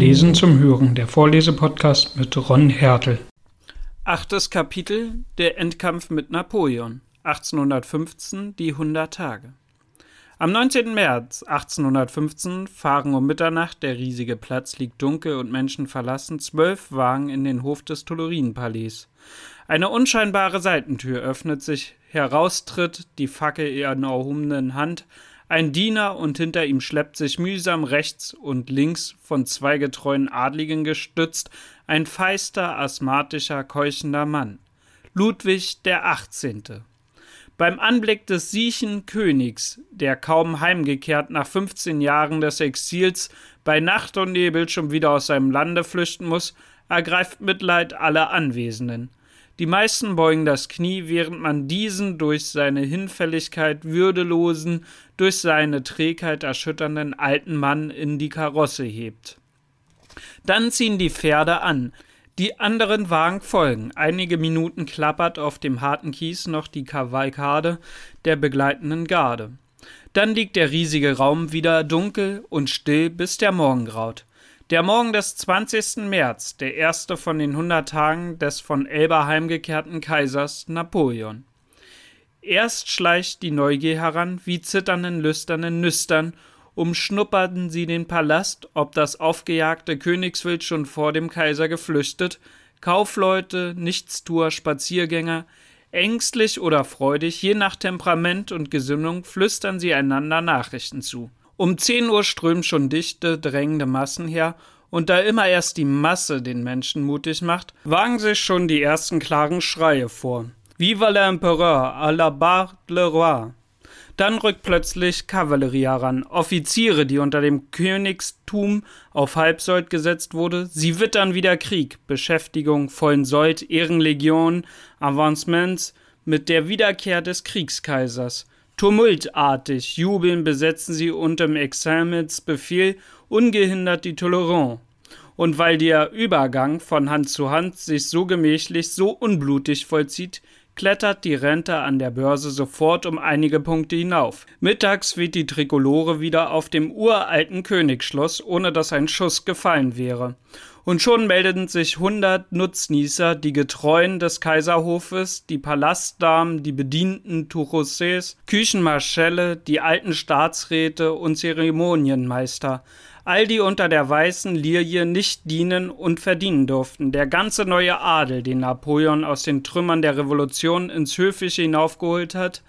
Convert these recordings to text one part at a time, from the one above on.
Lesen zum Hören, der Vorlesepodcast mit Ron Hertel. Achtes Kapitel Der Endkampf mit Napoleon 1815 Die 100 Tage Am 19. März 1815 fahren um Mitternacht, der riesige Platz liegt dunkel und Menschen verlassen, zwölf Wagen in den Hof des Tuileries. Eine unscheinbare Seitentür öffnet sich, heraustritt die Fackel in erhobenen Hand ein Diener und hinter ihm schleppt sich mühsam rechts und links von zwei getreuen Adligen gestützt ein feister, asthmatischer, keuchender Mann. Ludwig der 18. Beim Anblick des siechen Königs, der kaum heimgekehrt nach 15 Jahren des Exils bei Nacht und Nebel schon wieder aus seinem Lande flüchten muss, ergreift Mitleid alle Anwesenden. Die meisten beugen das Knie, während man diesen durch seine Hinfälligkeit würdelosen, durch seine Trägheit erschütternden alten Mann in die Karosse hebt. Dann ziehen die Pferde an. Die anderen Wagen folgen. Einige Minuten klappert auf dem harten Kies noch die Kavalkade der begleitenden Garde. Dann liegt der riesige Raum wieder dunkel und still, bis der Morgen graut. Der Morgen des 20. März, der erste von den 100 Tagen des von Elba heimgekehrten Kaisers Napoleon. Erst schleicht die Neugier heran, wie zitternden, lüsternen Nüstern, umschnupperten sie den Palast, ob das aufgejagte Königswild schon vor dem Kaiser geflüchtet, Kaufleute, Nichtstuer, Spaziergänger, ängstlich oder freudig, je nach Temperament und Gesinnung, flüstern sie einander Nachrichten zu. Um zehn Uhr strömen schon dichte, drängende Massen her, und da immer erst die Masse den Menschen mutig macht, wagen sich schon die ersten klaren Schreie vor. Viva l'Empereur, à la barre le roi. Dann rückt plötzlich Kavallerie heran, Offiziere, die unter dem Königstum auf Halbsold gesetzt wurde. Sie wittern wieder Krieg, Beschäftigung, vollen Sold, Ehrenlegion, Avancements mit der Wiederkehr des Kriegskaisers. Tumultartig jubeln besetzen sie unterm Examens Befehl ungehindert die Tolerance. Und weil der Übergang von Hand zu Hand sich so gemächlich, so unblutig vollzieht, klettert die Rente an der Börse sofort um einige Punkte hinauf. Mittags weht die Trikolore wieder auf dem uralten Königsschloss, ohne dass ein Schuss gefallen wäre und schon meldeten sich hundert Nutznießer, die Getreuen des Kaiserhofes, die Palastdamen, die Bedienten Tuchosses, Küchenmarschälle, die alten Staatsräte und Zeremonienmeister, all die unter der weißen Lilie nicht dienen und verdienen durften, der ganze neue Adel, den Napoleon aus den Trümmern der Revolution ins Höfische hinaufgeholt hat,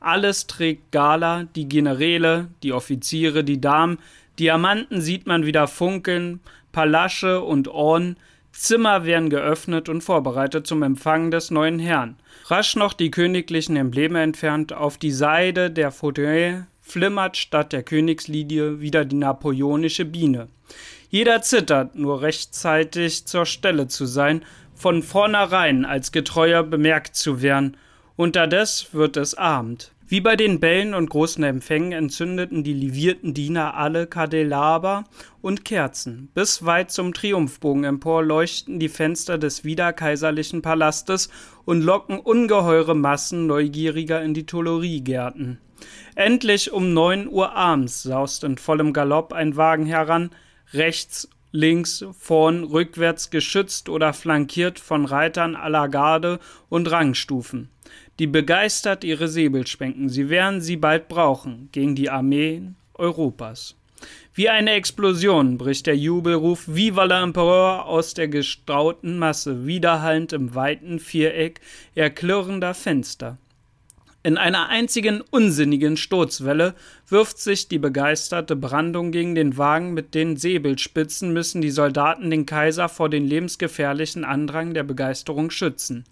alles trägt Gala, die Generäle, die Offiziere, die Damen, Diamanten sieht man wieder funkeln, Palasche und Orden, Zimmer werden geöffnet und vorbereitet zum Empfang des neuen Herrn. Rasch noch die königlichen Embleme entfernt, auf die Seide der Fauteuil flimmert statt der Königslilie wieder die napoleonische Biene. Jeder zittert, nur rechtzeitig zur Stelle zu sein, von vornherein als Getreuer bemerkt zu werden. Unterdes wird es Abend. Wie bei den Bällen und großen Empfängen entzündeten die livierten Diener alle Kandelaber und Kerzen. Bis weit zum Triumphbogen empor leuchten die Fenster des wiederkaiserlichen Palastes und locken ungeheure Massen Neugieriger in die Tuileriegärten. Endlich um neun Uhr abends saust in vollem Galopp ein Wagen heran, rechts links, vorn, rückwärts geschützt oder flankiert von Reitern aller Garde und Rangstufen die begeistert ihre Säbel schwenken. Sie werden sie bald brauchen gegen die Armeen Europas. Wie eine Explosion bricht der Jubelruf Viva l'Empereur aus der gestauten Masse, widerhallend im weiten Viereck erklirrender Fenster. In einer einzigen unsinnigen Sturzwelle wirft sich die begeisterte Brandung gegen den Wagen mit den Säbelspitzen müssen die Soldaten den Kaiser vor den lebensgefährlichen Andrang der Begeisterung schützen.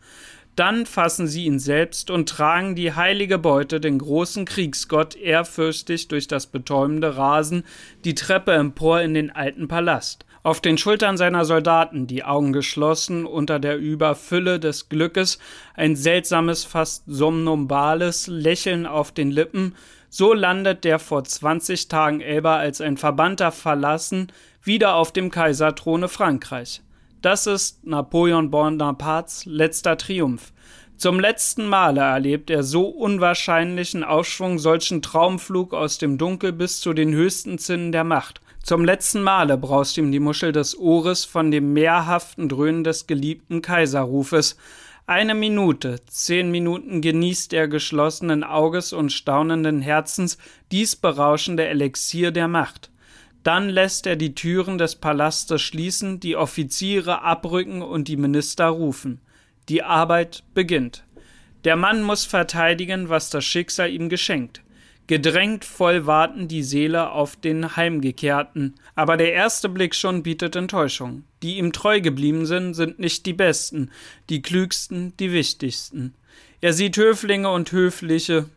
Dann fassen sie ihn selbst und tragen die heilige Beute, den großen Kriegsgott, ehrfürchtig durch das betäubende Rasen die Treppe empor in den alten Palast. Auf den Schultern seiner Soldaten, die Augen geschlossen, unter der Überfülle des Glückes, ein seltsames, fast somnambales Lächeln auf den Lippen, so landet der vor zwanzig Tagen Elba als ein Verbannter verlassen, wieder auf dem Kaiserthrone Frankreich. Das ist Napoleon Bonapartes letzter Triumph. Zum letzten Male erlebt er so unwahrscheinlichen Aufschwung, solchen Traumflug aus dem Dunkel bis zu den höchsten Zinnen der Macht. Zum letzten Male braust ihm die Muschel des Ohres von dem mehrhaften Dröhnen des geliebten Kaiserrufes. Eine Minute, zehn Minuten genießt er geschlossenen Auges und staunenden Herzens dies berauschende Elixier der Macht. Dann lässt er die Türen des Palastes schließen, die Offiziere abrücken und die Minister rufen. Die Arbeit beginnt. Der Mann muss verteidigen, was das Schicksal ihm geschenkt. Gedrängt voll warten die Seele auf den Heimgekehrten. Aber der erste Blick schon bietet Enttäuschung. Die ihm treu geblieben sind, sind nicht die besten, die klügsten, die wichtigsten. Er sieht Höflinge und Höfliche,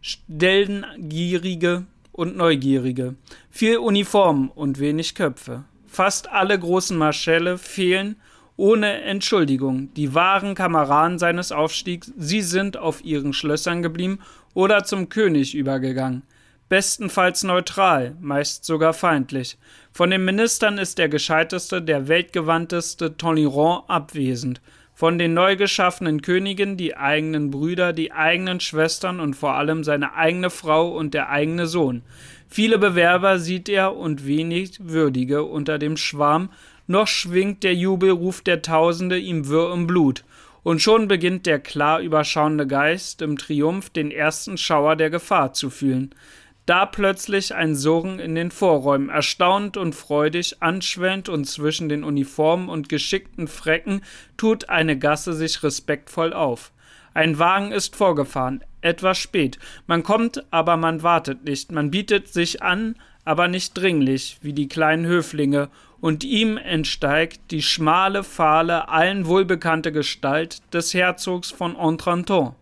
Stellengierige und Neugierige, viel Uniformen und wenig Köpfe. Fast alle großen Marschälle fehlen ohne Entschuldigung. Die wahren Kameraden seines Aufstiegs, sie sind auf ihren Schlössern geblieben oder zum König übergegangen. Bestenfalls neutral, meist sogar feindlich. Von den Ministern ist der gescheiteste, der weltgewandteste Tolérant abwesend. Von den neu geschaffenen Königen die eigenen Brüder, die eigenen Schwestern und vor allem seine eigene Frau und der eigene Sohn. Viele Bewerber sieht er und wenig würdige unter dem Schwarm, noch schwingt der Jubelruf der Tausende ihm wirr im Blut und schon beginnt der klar überschauende Geist im Triumph den ersten Schauer der Gefahr zu fühlen. Da plötzlich ein Surren in den Vorräumen, erstaunt und freudig, anschwellend und zwischen den Uniformen und geschickten Frecken tut eine Gasse sich respektvoll auf. Ein Wagen ist vorgefahren, etwas spät. Man kommt, aber man wartet nicht. Man bietet sich an, aber nicht dringlich, wie die kleinen Höflinge, und ihm entsteigt die schmale, fahle, allen wohlbekannte Gestalt des Herzogs von Entranton.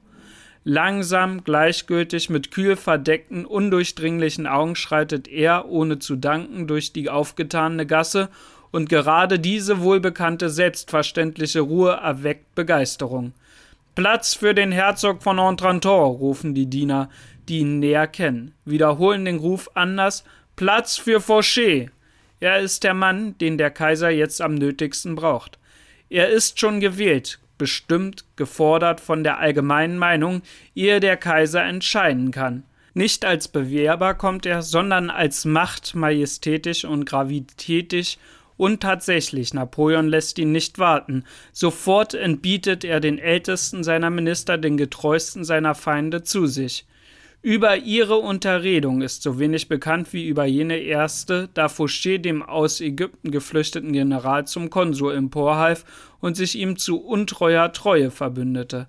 Langsam, gleichgültig, mit kühl verdeckten, undurchdringlichen Augen schreitet er, ohne zu danken, durch die aufgetane Gasse, und gerade diese wohlbekannte, selbstverständliche Ruhe erweckt Begeisterung. Platz für den Herzog von Entranton, rufen die Diener, die ihn näher kennen, wiederholen den Ruf anders, Platz für Fauché, er ist der Mann, den der Kaiser jetzt am nötigsten braucht. Er ist schon gewählt, bestimmt, gefordert von der allgemeinen Meinung, ehe der Kaiser entscheiden kann. Nicht als Bewerber kommt er, sondern als Macht majestätisch und gravitätisch und tatsächlich, Napoleon lässt ihn nicht warten. Sofort entbietet er den ältesten seiner Minister, den getreuesten seiner Feinde zu sich. Über ihre Unterredung ist so wenig bekannt wie über jene erste, da Fouché dem aus Ägypten geflüchteten General zum Konsul emporhalf und sich ihm zu untreuer Treue verbündete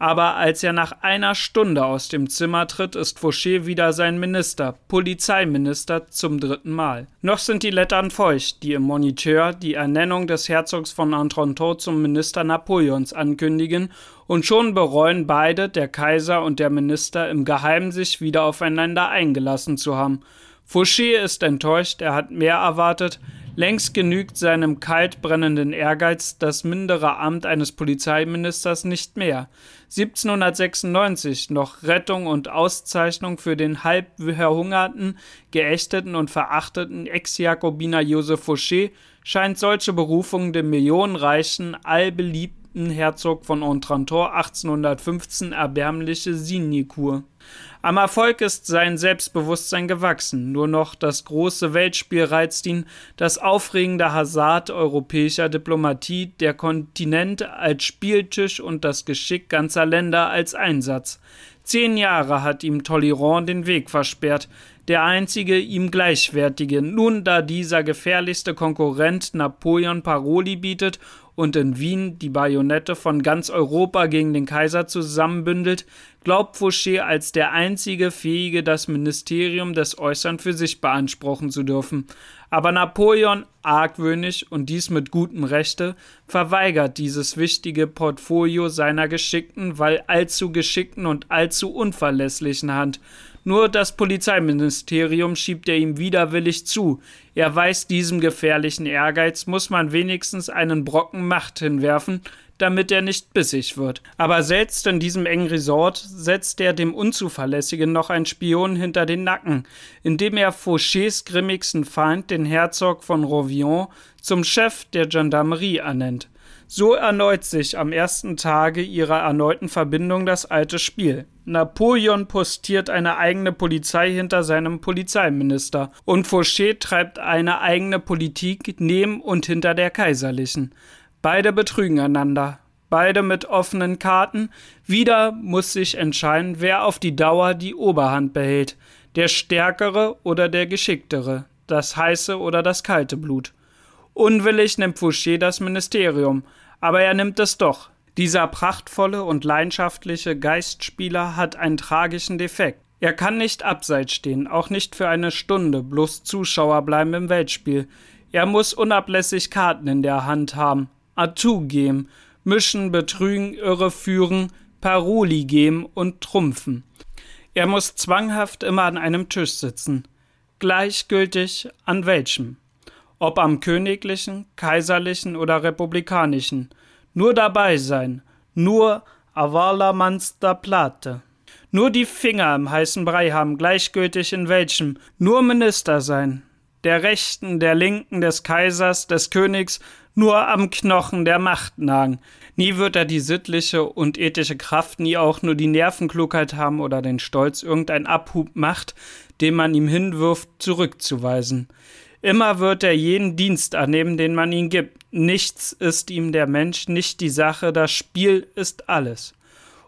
aber als er nach einer Stunde aus dem Zimmer tritt, ist Fouché wieder sein Minister, Polizeiminister zum dritten Mal. Noch sind die Lettern feucht, die im Moniteur die Ernennung des Herzogs von Entronteau zum Minister Napoleons ankündigen, und schon bereuen beide, der Kaiser und der Minister, im Geheimen sich wieder aufeinander eingelassen zu haben. Fouché ist enttäuscht, er hat mehr erwartet, Längst genügt seinem kalt brennenden Ehrgeiz das mindere Amt eines Polizeiministers nicht mehr. 1796 noch Rettung und Auszeichnung für den halb verhungerten, geächteten und verachteten Ex-Jakobiner Joseph Fouché scheint solche Berufung dem millionenreichen, allbeliebten Herzog von Otranto 1815 erbärmliche Sinecure. Am Erfolg ist sein Selbstbewusstsein gewachsen, nur noch das große Weltspiel reizt ihn, das aufregende Hazard europäischer Diplomatie, der Kontinent als Spieltisch und das Geschick ganzer Länder als Einsatz. Zehn Jahre hat ihm Tolleron den Weg versperrt, der einzige ihm gleichwertige. Nun, da dieser gefährlichste Konkurrent Napoleon Paroli bietet und in Wien die Bajonette von ganz Europa gegen den Kaiser zusammenbündelt, glaubt Fouché als der einzige Fähige, das Ministerium des Äußern für sich beanspruchen zu dürfen. Aber Napoleon, argwöhnisch und dies mit gutem Rechte, verweigert dieses wichtige Portfolio seiner geschickten, weil allzu geschickten und allzu unverlässlichen Hand. Nur das Polizeiministerium schiebt er ihm widerwillig zu. Er weiß diesem gefährlichen Ehrgeiz, muss man wenigstens einen Brocken Macht hinwerfen, damit er nicht bissig wird. Aber selbst in diesem engen Resort setzt er dem Unzuverlässigen noch einen Spion hinter den Nacken, indem er Fauchés grimmigsten Feind, den Herzog von Rouvion, zum Chef der Gendarmerie ernennt. So erneut sich am ersten Tage ihrer erneuten Verbindung das alte Spiel. Napoleon postiert eine eigene Polizei hinter seinem Polizeiminister und Fouché treibt eine eigene Politik neben und hinter der kaiserlichen. Beide betrügen einander, beide mit offenen Karten. Wieder muss sich entscheiden, wer auf die Dauer die Oberhand behält, der stärkere oder der geschicktere, das heiße oder das kalte Blut. Unwillig nimmt Fouché das Ministerium, aber er nimmt es doch. Dieser prachtvolle und leidenschaftliche Geistspieler hat einen tragischen Defekt. Er kann nicht abseits stehen, auch nicht für eine Stunde, bloß Zuschauer bleiben im Weltspiel. Er muss unablässig Karten in der Hand haben, Atout geben, mischen, betrügen, irreführen, Paroli geben und trumpfen. Er muss zwanghaft immer an einem Tisch sitzen, gleichgültig an welchem, ob am königlichen, kaiserlichen oder republikanischen, nur dabei sein, nur avala mansta plate. Nur die Finger im heißen Brei haben, gleichgültig in welchem, nur Minister sein, der Rechten, der Linken, des Kaisers, des Königs, nur am Knochen der Macht nagen. Nie wird er die sittliche und ethische Kraft, nie auch nur die Nervenklugheit haben oder den Stolz, irgendein Abhub macht, den man ihm hinwirft, zurückzuweisen. Immer wird er jeden Dienst annehmen, den man ihm gibt. Nichts ist ihm der Mensch, nicht die Sache, das Spiel ist alles.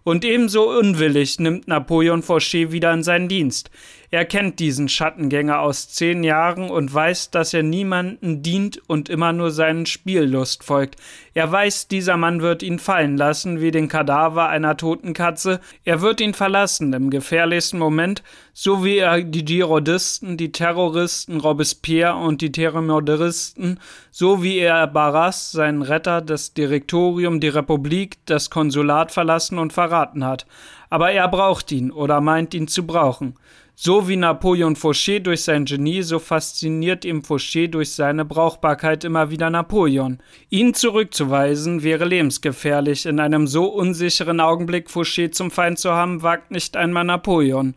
Und ebenso unwillig nimmt Napoleon Fauché wieder in seinen Dienst. Er kennt diesen Schattengänger aus zehn Jahren und weiß, dass er niemanden dient und immer nur seinen Spiellust folgt. Er weiß, dieser Mann wird ihn fallen lassen wie den Kadaver einer toten Katze. Er wird ihn verlassen im gefährlichsten Moment, so wie er die Girodisten, die Terroristen, Robespierre und die Thermodoristen, so wie er Barras, seinen Retter, das Direktorium, die Republik, das Konsulat verlassen und verraten hat. Aber er braucht ihn oder meint ihn zu brauchen. So wie Napoleon Fauché durch sein Genie, so fasziniert ihm Fauché durch seine Brauchbarkeit immer wieder Napoleon. Ihn zurückzuweisen wäre lebensgefährlich. In einem so unsicheren Augenblick Fauché zum Feind zu haben, wagt nicht einmal Napoleon.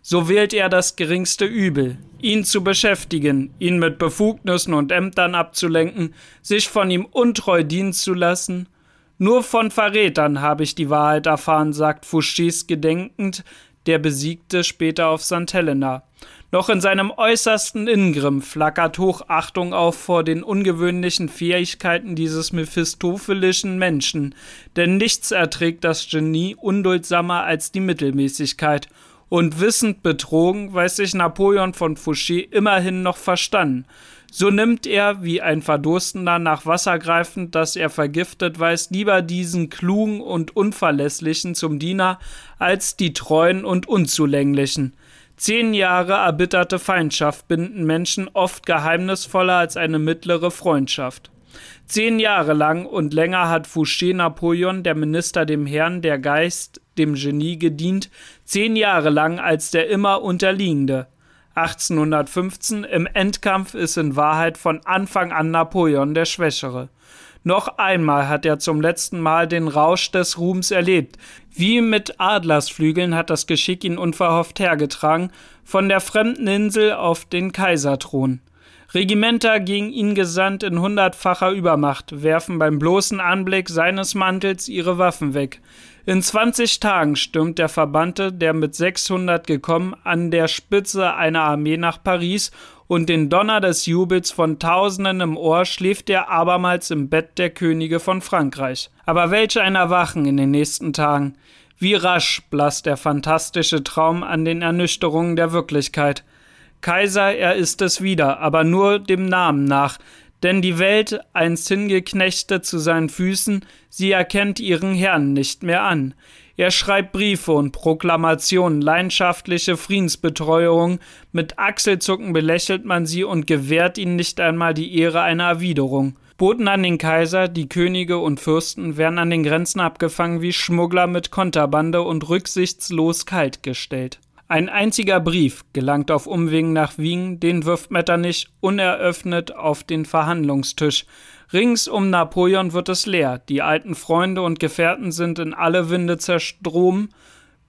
So wählt er das geringste Übel, ihn zu beschäftigen, ihn mit Befugnissen und Ämtern abzulenken, sich von ihm untreu dienen zu lassen. Nur von Verrätern habe ich die Wahrheit erfahren, sagt Fouchés gedenkend, der Besiegte später auf St. Helena. Noch in seinem äußersten Ingrimm flackert Hochachtung auf vor den ungewöhnlichen Fähigkeiten dieses mephistophelischen Menschen, denn nichts erträgt das Genie unduldsamer als die Mittelmäßigkeit, und wissend betrogen weiß sich Napoleon von Fouché immerhin noch verstanden, so nimmt er, wie ein Verdurstender nach Wasser greifend, das er vergiftet weiß, lieber diesen klugen und unverlässlichen zum Diener als die treuen und unzulänglichen. Zehn Jahre erbitterte Feindschaft binden Menschen oft geheimnisvoller als eine mittlere Freundschaft. Zehn Jahre lang und länger hat Fouché Napoleon, der Minister dem Herrn, der Geist, dem Genie gedient, zehn Jahre lang als der immer Unterliegende. 1815 im Endkampf ist in Wahrheit von Anfang an Napoleon der Schwächere. Noch einmal hat er zum letzten Mal den Rausch des Ruhms erlebt. Wie mit Adlersflügeln hat das Geschick ihn unverhofft hergetragen, von der fremden Insel auf den Kaiserthron. Regimenter gegen ihn gesandt in hundertfacher Übermacht, werfen beim bloßen Anblick seines Mantels ihre Waffen weg. In 20 Tagen stürmt der Verbannte, der mit 600 gekommen, an der Spitze einer Armee nach Paris und den Donner des Jubels von Tausenden im Ohr schläft er abermals im Bett der Könige von Frankreich. Aber welch ein Erwachen in den nächsten Tagen! Wie rasch blasst der fantastische Traum an den Ernüchterungen der Wirklichkeit. Kaiser, er ist es wieder, aber nur dem Namen nach, denn die Welt, einst hingeknechtet zu seinen Füßen, sie erkennt ihren Herrn nicht mehr an. Er schreibt Briefe und Proklamationen, leidenschaftliche Friedensbetreuung, mit Achselzucken belächelt man sie und gewährt ihnen nicht einmal die Ehre einer Erwiderung. Boten an den Kaiser, die Könige und Fürsten werden an den Grenzen abgefangen wie Schmuggler mit Konterbande und rücksichtslos kaltgestellt. Ein einziger Brief gelangt auf Umwegen nach Wien, den wirft Metternich uneröffnet auf den Verhandlungstisch. Rings um Napoleon wird es leer, die alten Freunde und Gefährten sind in alle Winde zerstroben.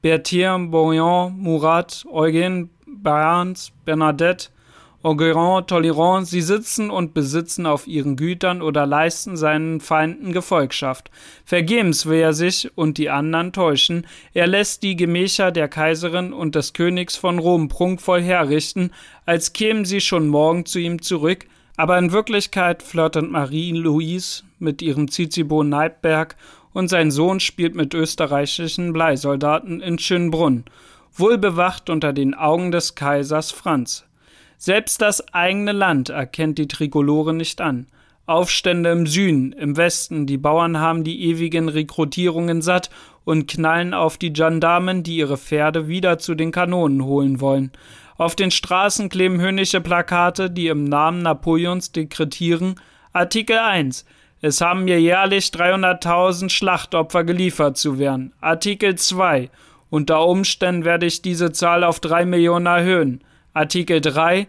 Berthier, Bouillon, Murat, Eugen, Barnes, Bernadette Augurin, Tolérant, sie sitzen und besitzen auf ihren Gütern oder leisten seinen Feinden Gefolgschaft. Vergebens will er sich und die anderen täuschen, er lässt die Gemächer der Kaiserin und des Königs von Rom prunkvoll herrichten, als kämen sie schon morgen zu ihm zurück, aber in Wirklichkeit flirtet Marie-Louise mit ihrem Zizibo Neidberg und sein Sohn spielt mit österreichischen Bleisoldaten in Schönbrunn, wohlbewacht unter den Augen des Kaisers Franz. Selbst das eigene Land erkennt die Trikolore nicht an. Aufstände im Süden, im Westen, die Bauern haben die ewigen Rekrutierungen satt und knallen auf die Gendarmen, die ihre Pferde wieder zu den Kanonen holen wollen. Auf den Straßen kleben höhnische Plakate, die im Namen Napoleons dekretieren Artikel 1 es haben mir jährlich 300.000 Schlachtopfer geliefert zu werden. Artikel 2 unter Umständen werde ich diese Zahl auf 3 Millionen erhöhen. Artikel 3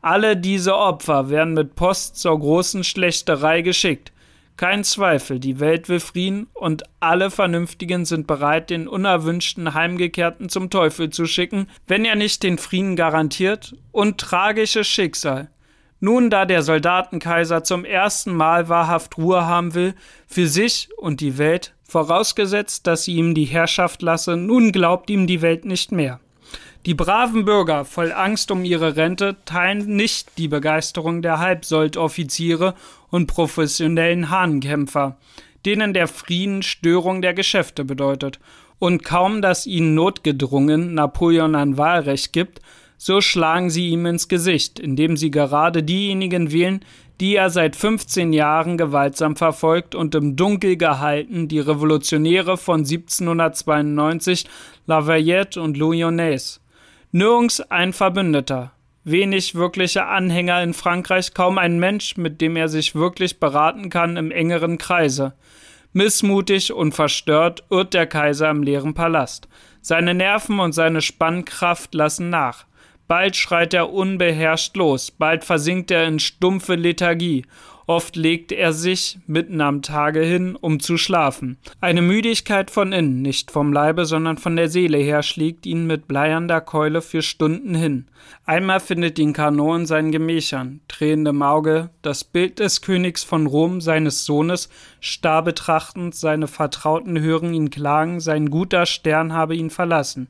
Alle diese Opfer werden mit Post zur großen Schlächterei geschickt. Kein Zweifel, die Welt will Frieden und alle Vernünftigen sind bereit, den unerwünschten Heimgekehrten zum Teufel zu schicken, wenn er nicht den Frieden garantiert. Und tragisches Schicksal. Nun, da der Soldatenkaiser zum ersten Mal wahrhaft Ruhe haben will, für sich und die Welt, vorausgesetzt, dass sie ihm die Herrschaft lasse, nun glaubt ihm die Welt nicht mehr. Die braven Bürger, voll Angst um ihre Rente, teilen nicht die Begeisterung der Halbsoldoffiziere und professionellen Hahnkämpfer, denen der Frieden Störung der Geschäfte bedeutet. Und kaum, dass ihnen notgedrungen Napoleon ein Wahlrecht gibt, so schlagen sie ihm ins Gesicht, indem sie gerade diejenigen wählen, die er seit 15 Jahren gewaltsam verfolgt und im Dunkel gehalten die Revolutionäre von 1792, Lafayette und Lyonnaise. Nirgends ein Verbündeter, wenig wirkliche Anhänger in Frankreich, kaum ein Mensch, mit dem er sich wirklich beraten kann im engeren Kreise. Missmutig und verstört irrt der Kaiser im leeren Palast. Seine Nerven und seine Spannkraft lassen nach. Bald schreit er unbeherrscht los, bald versinkt er in stumpfe Lethargie, oft legt er sich mitten am Tage hin, um zu schlafen. Eine Müdigkeit von innen, nicht vom Leibe, sondern von der Seele her, schlägt ihn mit bleiernder Keule für Stunden hin. Einmal findet ihn Carnot in seinen Gemächern, tränendem Auge, das Bild des Königs von Rom, seines Sohnes, starr betrachtend, seine Vertrauten hören ihn klagen, sein guter Stern habe ihn verlassen.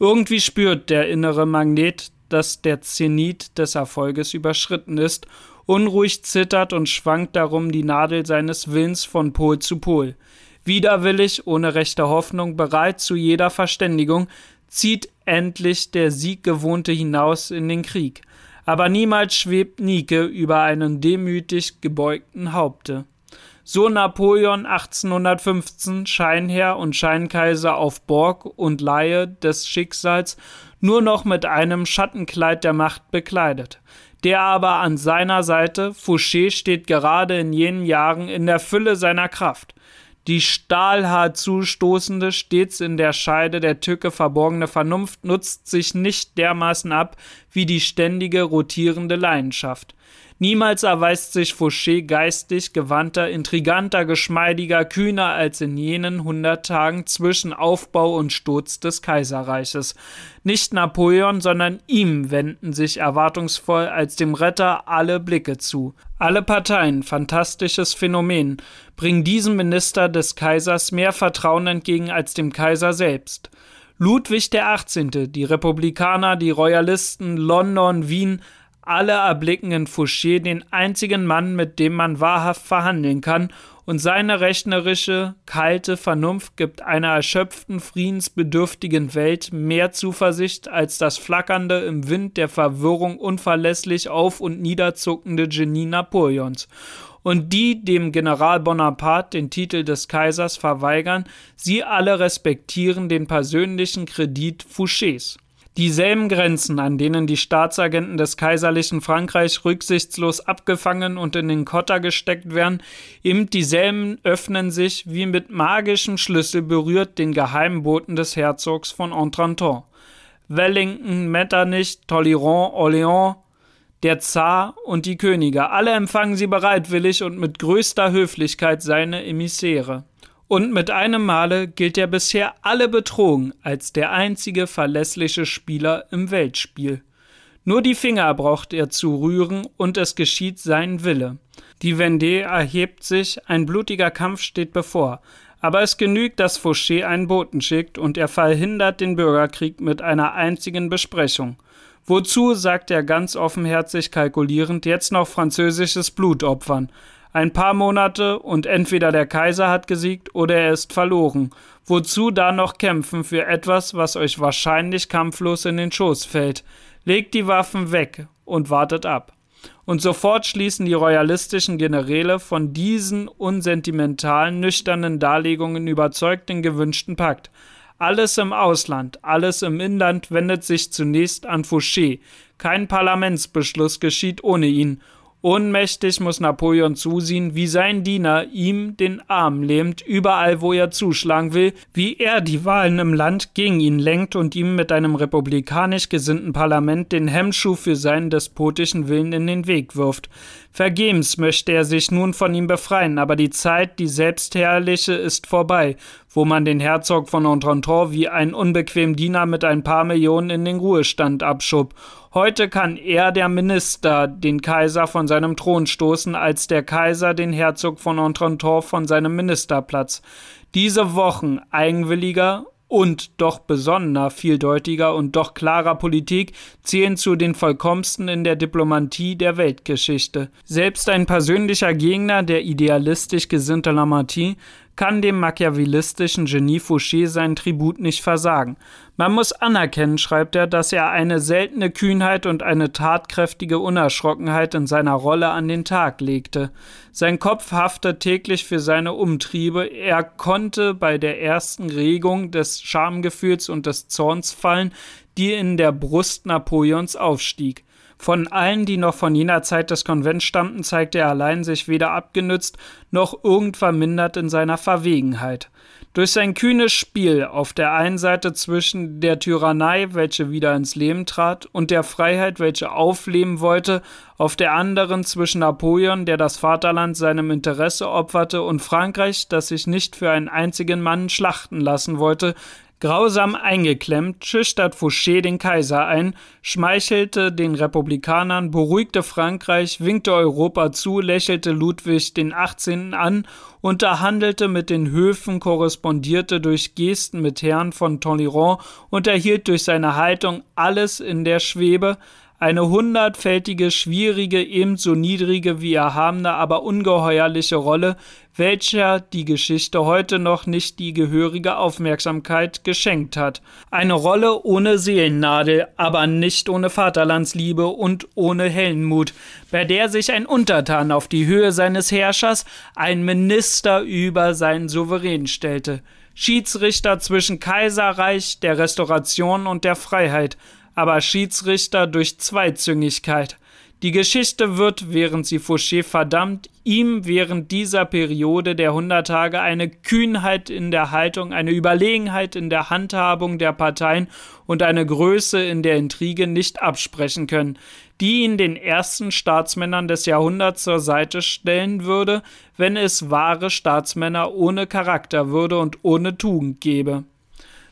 Irgendwie spürt der innere Magnet, dass der Zenit des Erfolges überschritten ist, unruhig zittert und schwankt darum die Nadel seines Willens von Pol zu Pol. Widerwillig, ohne rechte Hoffnung, bereit zu jeder Verständigung, zieht endlich der Sieggewohnte hinaus in den Krieg. Aber niemals schwebt Nike über einen demütig gebeugten Haupte so Napoleon 1815 Scheinherr und Scheinkaiser auf Borg und Laie des Schicksals nur noch mit einem Schattenkleid der Macht bekleidet. Der aber an seiner Seite, Fouché, steht gerade in jenen Jahren in der Fülle seiner Kraft. Die stahlhart zustoßende, stets in der Scheide der Tücke verborgene Vernunft nutzt sich nicht dermaßen ab wie die ständige rotierende Leidenschaft. Niemals erweist sich Fouché geistig gewandter, intriganter, geschmeidiger, kühner als in jenen hundert Tagen zwischen Aufbau und Sturz des Kaiserreiches. Nicht Napoleon, sondern ihm wenden sich erwartungsvoll als dem Retter alle Blicke zu. Alle Parteien, fantastisches Phänomen, bringen diesem Minister des Kaisers mehr Vertrauen entgegen als dem Kaiser selbst. Ludwig XVIII., die Republikaner, die Royalisten, London, Wien, alle erblicken in Fouché den einzigen Mann, mit dem man wahrhaft verhandeln kann, und seine rechnerische, kalte Vernunft gibt einer erschöpften, friedensbedürftigen Welt mehr Zuversicht als das flackernde, im Wind der Verwirrung unverlässlich auf und niederzuckende Genie Napoleons. Und die dem General Bonaparte den Titel des Kaisers verweigern, sie alle respektieren den persönlichen Kredit Fouchés. Dieselben Grenzen, an denen die Staatsagenten des kaiserlichen Frankreich rücksichtslos abgefangen und in den Kotter gesteckt werden, eben dieselben öffnen sich wie mit magischem Schlüssel berührt den Geheimboten des Herzogs von Entranton. Wellington, Metternich, Tolleron, Orléans, der Zar und die Könige, alle empfangen sie bereitwillig und mit größter Höflichkeit seine Emissäre und mit einem Male gilt er bisher alle betrogen als der einzige verlässliche Spieler im Weltspiel. Nur die Finger braucht er zu rühren, und es geschieht sein Wille. Die Vendée erhebt sich, ein blutiger Kampf steht bevor. Aber es genügt, dass Fouché einen Boten schickt, und er verhindert den Bürgerkrieg mit einer einzigen Besprechung. Wozu, sagt er ganz offenherzig kalkulierend, jetzt noch französisches Blut opfern? Ein paar Monate und entweder der Kaiser hat gesiegt oder er ist verloren. Wozu da noch kämpfen für etwas, was euch wahrscheinlich kampflos in den Schoß fällt? Legt die Waffen weg und wartet ab. Und sofort schließen die royalistischen Generäle von diesen unsentimentalen, nüchternen Darlegungen überzeugt den gewünschten Pakt. Alles im Ausland, alles im Inland wendet sich zunächst an Fouché. Kein Parlamentsbeschluss geschieht ohne ihn, Ohnmächtig muss Napoleon zusehen, wie sein Diener ihm den Arm lähmt, überall wo er zuschlagen will, wie er die Wahlen im Land gegen ihn lenkt und ihm mit einem republikanisch gesinnten Parlament den Hemmschuh für seinen despotischen Willen in den Weg wirft. Vergebens möchte er sich nun von ihm befreien, aber die Zeit, die selbstherrliche, ist vorbei, wo man den Herzog von Entrenton wie ein unbequem Diener mit ein paar Millionen in den Ruhestand abschob Heute kann er, der Minister, den Kaiser von seinem Thron stoßen, als der Kaiser den Herzog von Entrenton von seinem Ministerplatz. Diese Wochen eigenwilliger und doch besonnener, vieldeutiger und doch klarer Politik zählen zu den vollkommensten in der Diplomatie der Weltgeschichte. Selbst ein persönlicher Gegner der idealistisch gesinnte Lamartine kann dem machiavellistischen Genie Fouché seinen Tribut nicht versagen. Man muss anerkennen, schreibt er, dass er eine seltene Kühnheit und eine tatkräftige Unerschrockenheit in seiner Rolle an den Tag legte. Sein Kopf haftet täglich für seine Umtriebe, er konnte bei der ersten Regung des Schamgefühls und des Zorns fallen, die in der Brust Napoleons aufstieg. Von allen, die noch von jener Zeit des Konvents stammten, zeigte er allein sich weder abgenützt noch irgend vermindert in seiner Verwegenheit. Durch sein kühnes Spiel auf der einen Seite zwischen der Tyrannei, welche wieder ins Leben trat, und der Freiheit, welche aufleben wollte, auf der anderen zwischen Napoleon, der das Vaterland seinem Interesse opferte, und Frankreich, das sich nicht für einen einzigen Mann schlachten lassen wollte, Grausam eingeklemmt schüchtert Fouché den Kaiser ein, schmeichelte den Republikanern, beruhigte Frankreich, winkte Europa zu, lächelte Ludwig den 18. an, unterhandelte mit den Höfen, korrespondierte durch Gesten mit Herrn von Toleran und erhielt durch seine Haltung alles in der Schwebe, eine hundertfältige, schwierige, ebenso niedrige wie erhabene, aber ungeheuerliche Rolle, welcher die Geschichte heute noch nicht die gehörige Aufmerksamkeit geschenkt hat. Eine Rolle ohne Seelennadel, aber nicht ohne Vaterlandsliebe und ohne Heldenmut, bei der sich ein Untertan auf die Höhe seines Herrschers, ein Minister über seinen Souverän stellte. Schiedsrichter zwischen Kaiserreich, der Restauration und der Freiheit, aber Schiedsrichter durch Zweizüngigkeit. Die Geschichte wird, während sie Fouché verdammt, ihm während dieser Periode der hundert Tage eine Kühnheit in der Haltung, eine Überlegenheit in der Handhabung der Parteien und eine Größe in der Intrige nicht absprechen können, die ihn den ersten Staatsmännern des Jahrhunderts zur Seite stellen würde, wenn es wahre Staatsmänner ohne Charakter würde und ohne Tugend gäbe.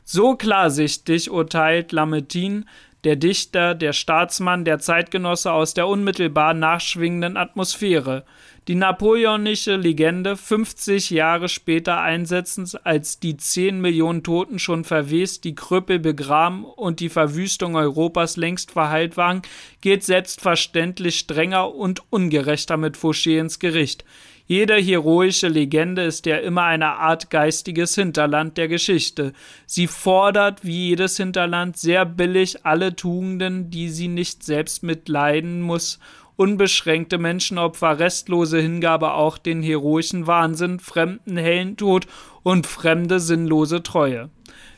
So klarsichtig urteilt Lametin, der Dichter, der Staatsmann, der Zeitgenosse aus der unmittelbar nachschwingenden Atmosphäre. Die napoleonische Legende 50 Jahre später einsetzend, als die 10 Millionen Toten schon verwest, die Krüppel begraben und die Verwüstung Europas längst verheilt waren, geht selbstverständlich strenger und ungerechter mit Fouché ins Gericht. Jede heroische Legende ist ja immer eine Art geistiges Hinterland der Geschichte. Sie fordert, wie jedes Hinterland, sehr billig alle Tugenden, die sie nicht selbst mitleiden muss, unbeschränkte Menschenopfer, restlose Hingabe auch den heroischen Wahnsinn, fremden Hellentod und fremde sinnlose Treue.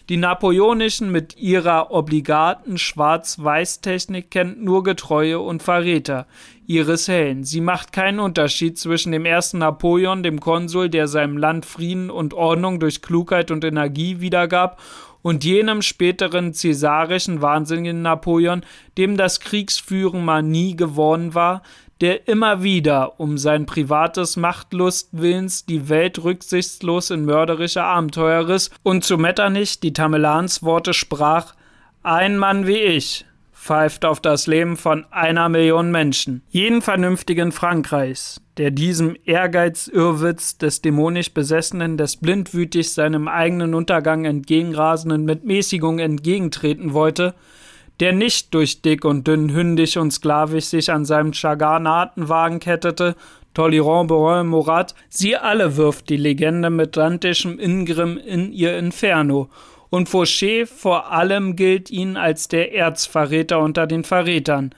Die napoleonischen mit ihrer obligaten Schwarz-Weiß-Technik kennt nur Getreue und Verräter ihres Hellen. Sie macht keinen Unterschied zwischen dem ersten Napoleon, dem Konsul, der seinem Land Frieden und Ordnung durch Klugheit und Energie wiedergab, und jenem späteren cäsarischen wahnsinnigen Napoleon, dem das Kriegsführen mal nie geworden war, der immer wieder um sein privates Machtlustwillens die Welt rücksichtslos in mörderische Abenteuer riss und zu Metternich die Tamelans Worte sprach Ein Mann wie ich, pfeift auf das Leben von einer Million Menschen. Jeden Vernünftigen Frankreichs, der diesem Ehrgeiz-Irrwitz des dämonisch Besessenen, des blindwütig seinem eigenen Untergang entgegenrasenden mit Mäßigung entgegentreten wollte, der nicht durch dick und dünn, hündig und sklavisch sich an seinem Chagarnatenwagen kettete, Tolérant, Borin, Morat, sie alle wirft die Legende mit dantischem Ingrimm in ihr Inferno, und Fauché vor allem gilt ihn als der Erzverräter unter den Verrätern,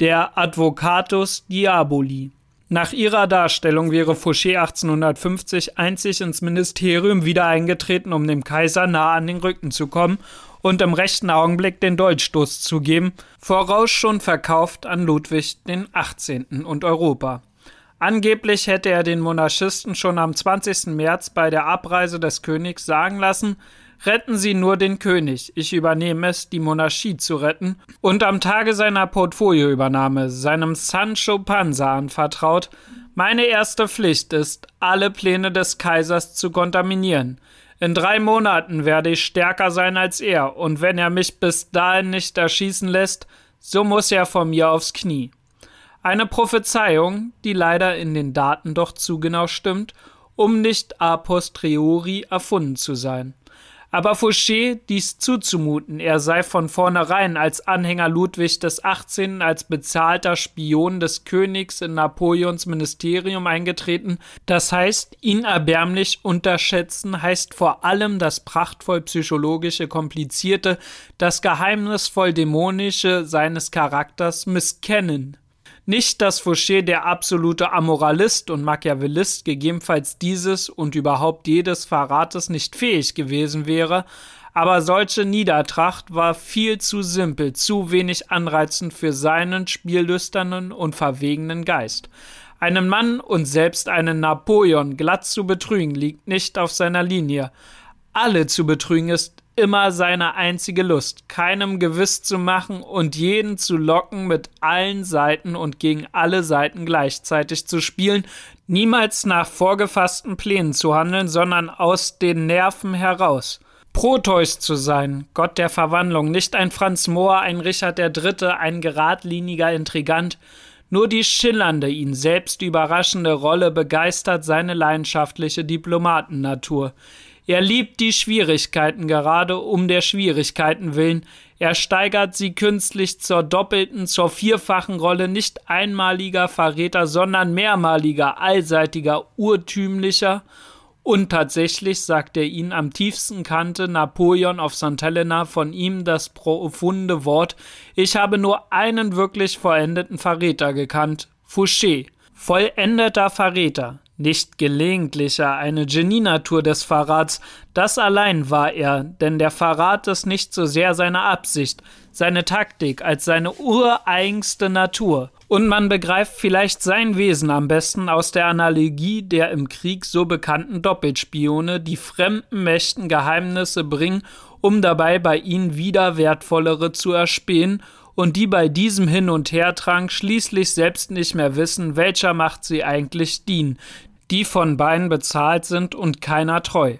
der Advocatus Diaboli. Nach ihrer Darstellung wäre Fouché 1850 einzig ins Ministerium wieder eingetreten, um dem Kaiser nah an den Rücken zu kommen und im rechten Augenblick den Dolchstoß zu geben, voraus schon verkauft an Ludwig den 18. und Europa. Angeblich hätte er den Monarchisten schon am 20. März bei der Abreise des Königs sagen lassen, Retten Sie nur den König, ich übernehme es, die Monarchie zu retten, und am Tage seiner Portfolioübernahme seinem Sancho Panza anvertraut, meine erste Pflicht ist, alle Pläne des Kaisers zu kontaminieren. In drei Monaten werde ich stärker sein als er, und wenn er mich bis dahin nicht erschießen lässt, so muss er von mir aufs Knie. Eine Prophezeiung, die leider in den Daten doch zu genau stimmt, um nicht a posteriori erfunden zu sein aber Fouché dies zuzumuten, er sei von vornherein als Anhänger Ludwig des 18. als bezahlter Spion des Königs in Napoleons Ministerium eingetreten, das heißt, ihn erbärmlich unterschätzen, heißt vor allem das prachtvoll psychologische komplizierte, das geheimnisvoll dämonische seines Charakters misskennen. Nicht, dass Fouché der absolute Amoralist und Machiavellist gegebenenfalls dieses und überhaupt jedes Verrates nicht fähig gewesen wäre, aber solche Niedertracht war viel zu simpel, zu wenig anreizend für seinen spiellüsternen und verwegenen Geist. Einen Mann und selbst einen Napoleon glatt zu betrügen liegt nicht auf seiner Linie. Alle zu betrügen ist immer seine einzige Lust, keinem gewiss zu machen und jeden zu locken, mit allen Seiten und gegen alle Seiten gleichzeitig zu spielen, niemals nach vorgefassten Plänen zu handeln, sondern aus den Nerven heraus. Proteus zu sein, Gott der Verwandlung, nicht ein Franz Mohr, ein Richard III., ein geradliniger Intrigant, nur die schillernde, ihn selbst überraschende Rolle begeistert seine leidenschaftliche Diplomatennatur. Er liebt die Schwierigkeiten gerade um der Schwierigkeiten willen. Er steigert sie künstlich zur doppelten, zur vierfachen Rolle nicht einmaliger Verräter, sondern mehrmaliger, allseitiger, urtümlicher. Und tatsächlich, sagt er ihn, am tiefsten kannte Napoleon auf St. Helena von ihm das profunde Wort, ich habe nur einen wirklich vollendeten Verräter gekannt, Fouché, vollendeter Verräter nicht gelegentlicher, eine Genienatur des Verrats, das allein war er, denn der Verrat ist nicht so sehr seine Absicht, seine Taktik, als seine ureigenste Natur. Und man begreift vielleicht sein Wesen am besten aus der Analogie der im Krieg so bekannten Doppelspione, die fremden Mächten Geheimnisse bringen, um dabei bei ihnen wieder wertvollere zu erspähen und die bei diesem Hin- und Herdrang schließlich selbst nicht mehr wissen, welcher Macht sie eigentlich dienen, die von beiden bezahlt sind und keiner treu.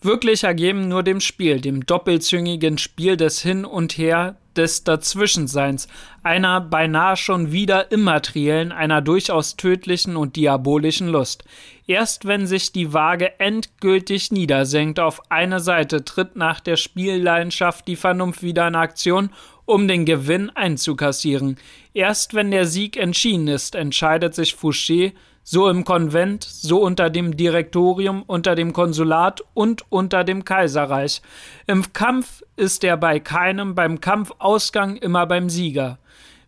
Wirklich ergeben nur dem Spiel, dem doppelzüngigen Spiel des Hin und Her, des Dazwischenseins, einer beinahe schon wieder immateriellen, einer durchaus tödlichen und diabolischen Lust. Erst wenn sich die Waage endgültig niedersenkt auf eine Seite, tritt nach der Spielleidenschaft die Vernunft wieder in Aktion, um den Gewinn einzukassieren. Erst wenn der Sieg entschieden ist, entscheidet sich Fouché, so im Konvent, so unter dem Direktorium, unter dem Konsulat und unter dem Kaiserreich. Im Kampf ist er bei keinem, beim Kampfausgang immer beim Sieger.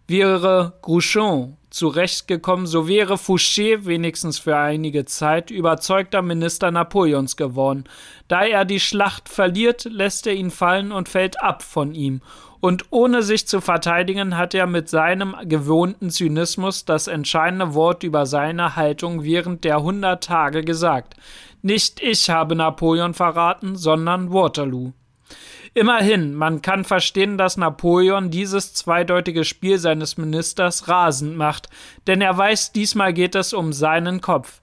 Wäre Grouchon zurechtgekommen, so wäre Fouché wenigstens für einige Zeit überzeugter Minister Napoleons geworden. Da er die Schlacht verliert, lässt er ihn fallen und fällt ab von ihm und ohne sich zu verteidigen hat er mit seinem gewohnten Zynismus das entscheidende Wort über seine Haltung während der hundert Tage gesagt. Nicht ich habe Napoleon verraten, sondern Waterloo. Immerhin, man kann verstehen, dass Napoleon dieses zweideutige Spiel seines Ministers rasend macht, denn er weiß, diesmal geht es um seinen Kopf.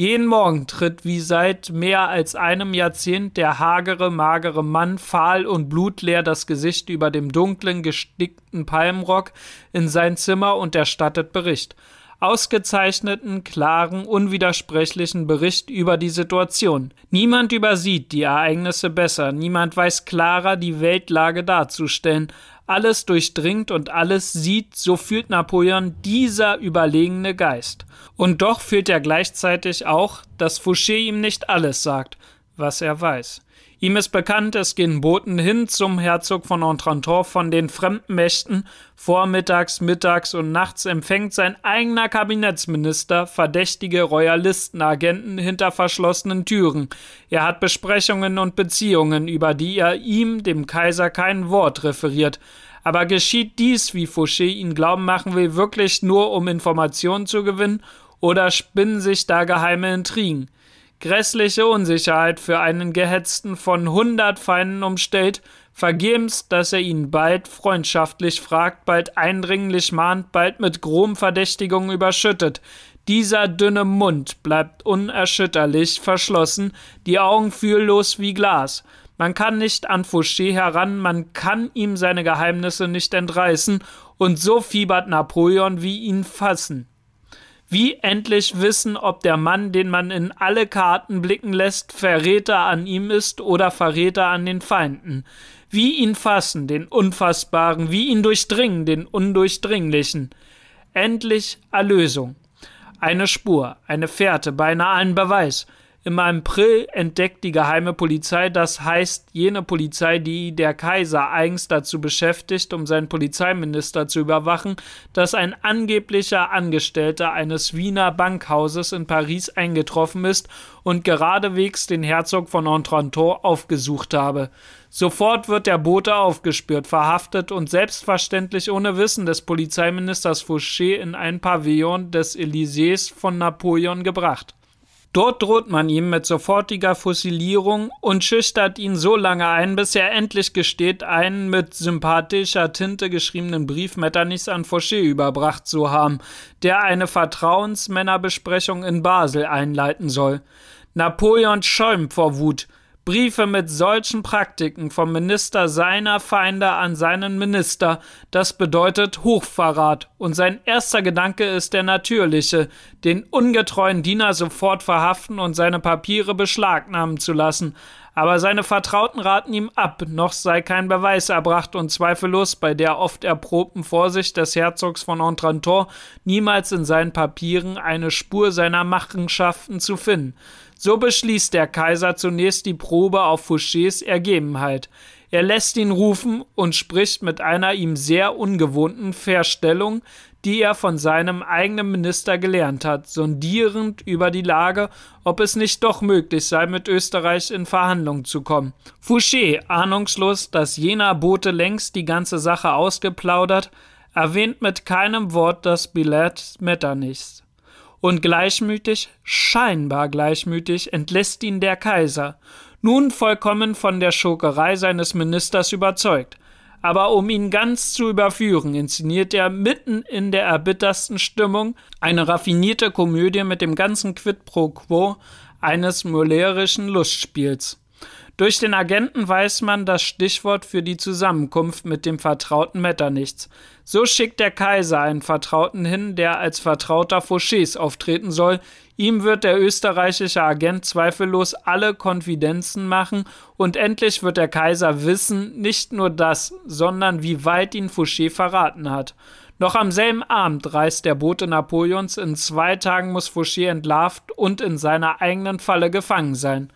Jeden Morgen tritt wie seit mehr als einem Jahrzehnt der hagere, magere Mann, fahl und blutleer das Gesicht über dem dunklen, gestickten Palmrock in sein Zimmer und erstattet Bericht. Ausgezeichneten, klaren, unwidersprechlichen Bericht über die Situation. Niemand übersieht die Ereignisse besser, niemand weiß klarer die Weltlage darzustellen, alles durchdringt und alles sieht, so fühlt Napoleon dieser überlegene Geist. Und doch fühlt er gleichzeitig auch, dass Fouché ihm nicht alles sagt, was er weiß. Ihm ist bekannt, es gehen Boten hin zum Herzog von Entranton von den fremden Mächten. Vormittags, mittags und nachts empfängt sein eigener Kabinettsminister verdächtige Royalistenagenten hinter verschlossenen Türen. Er hat Besprechungen und Beziehungen, über die er ihm, dem Kaiser, kein Wort referiert. Aber geschieht dies, wie Fouché ihn glauben machen will, wirklich nur, um Informationen zu gewinnen, oder spinnen sich da geheime Intrigen? Grässliche Unsicherheit für einen Gehetzten von hundert Feinden umstellt, vergebens, dass er ihn bald freundschaftlich fragt, bald eindringlich mahnt, bald mit groben Verdächtigungen überschüttet. Dieser dünne Mund bleibt unerschütterlich verschlossen, die Augen fühllos wie Glas. Man kann nicht an Fouché heran, man kann ihm seine Geheimnisse nicht entreißen, und so fiebert Napoleon wie ihn fassen. Wie endlich wissen, ob der Mann, den man in alle Karten blicken lässt, Verräter an ihm ist oder Verräter an den Feinden. Wie ihn fassen, den Unfassbaren, wie ihn durchdringen, den Undurchdringlichen. Endlich Erlösung. Eine Spur, eine Fährte, beinahe ein Beweis. Im April entdeckt die geheime Polizei, das heißt jene Polizei, die der Kaiser eigens dazu beschäftigt, um seinen Polizeiminister zu überwachen, dass ein angeblicher Angestellter eines Wiener Bankhauses in Paris eingetroffen ist und geradewegs den Herzog von Entranton aufgesucht habe. Sofort wird der Bote aufgespürt, verhaftet und selbstverständlich ohne Wissen des Polizeiministers Fouché in ein Pavillon des Élysées von Napoleon gebracht. Dort droht man ihm mit sofortiger Fussilierung und schüchtert ihn so lange ein, bis er endlich gesteht, einen mit sympathischer Tinte geschriebenen Brief Metternichs an Fauché überbracht zu haben, der eine Vertrauensmännerbesprechung in Basel einleiten soll. Napoleon schäumt vor Wut. Briefe mit solchen Praktiken vom Minister seiner Feinde an seinen Minister, das bedeutet Hochverrat, und sein erster Gedanke ist der natürliche, den ungetreuen Diener sofort verhaften und seine Papiere beschlagnahmen zu lassen, aber seine Vertrauten raten ihm ab, noch sei kein Beweis erbracht und zweifellos bei der oft erprobten Vorsicht des Herzogs von Entranton niemals in seinen Papieren eine Spur seiner Machenschaften zu finden. So beschließt der Kaiser zunächst die Probe auf Fouchés Ergebenheit. Er lässt ihn rufen und spricht mit einer ihm sehr ungewohnten Verstellung, die er von seinem eigenen Minister gelernt hat, sondierend über die Lage, ob es nicht doch möglich sei, mit Österreich in Verhandlungen zu kommen. Fouché, ahnungslos, dass jener Bote längst die ganze Sache ausgeplaudert, erwähnt mit keinem Wort das Billett Metternichs und gleichmütig, scheinbar gleichmütig, entlässt ihn der Kaiser, nun vollkommen von der Schurkerei seines Ministers überzeugt. Aber um ihn ganz zu überführen, inszeniert er mitten in der erbittersten Stimmung eine raffinierte Komödie mit dem ganzen Quid pro quo eines molärischen Lustspiels. Durch den Agenten weiß man das Stichwort für die Zusammenkunft mit dem vertrauten Metternichts. So schickt der Kaiser einen Vertrauten hin, der als Vertrauter Fauchés auftreten soll. Ihm wird der österreichische Agent zweifellos alle Konfidenzen machen und endlich wird der Kaiser wissen, nicht nur das, sondern wie weit ihn Fouché verraten hat. Noch am selben Abend reist der Bote Napoleons, in zwei Tagen muss Fouché entlarvt und in seiner eigenen Falle gefangen sein.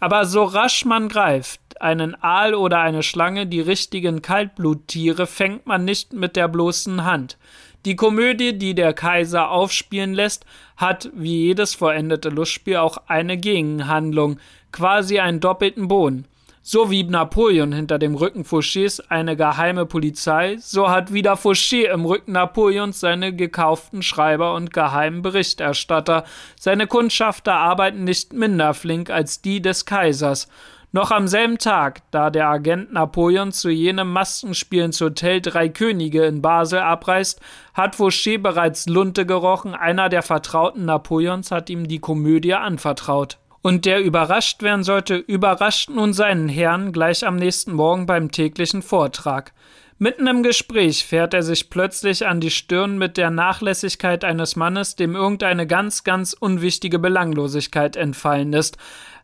Aber so rasch man greift, einen Aal oder eine Schlange, die richtigen Kaltbluttiere, fängt man nicht mit der bloßen Hand. Die Komödie, die der Kaiser aufspielen lässt, hat wie jedes vollendete Lustspiel auch eine Gegenhandlung, quasi einen doppelten Boden. So wie Napoleon hinter dem Rücken Fouchés eine geheime Polizei, so hat wieder Fouché im Rücken Napoleons seine gekauften Schreiber und geheimen Berichterstatter. Seine Kundschafter arbeiten nicht minder flink als die des Kaisers. Noch am selben Tag, da der Agent Napoleon zu jenem Maskenspiel ins Hotel Drei Könige in Basel abreist, hat Fouché bereits Lunte gerochen, einer der Vertrauten Napoleons hat ihm die Komödie anvertraut. Und der überrascht werden sollte, überrascht nun seinen Herrn gleich am nächsten Morgen beim täglichen Vortrag. Mitten im Gespräch fährt er sich plötzlich an die Stirn mit der Nachlässigkeit eines Mannes, dem irgendeine ganz, ganz unwichtige Belanglosigkeit entfallen ist.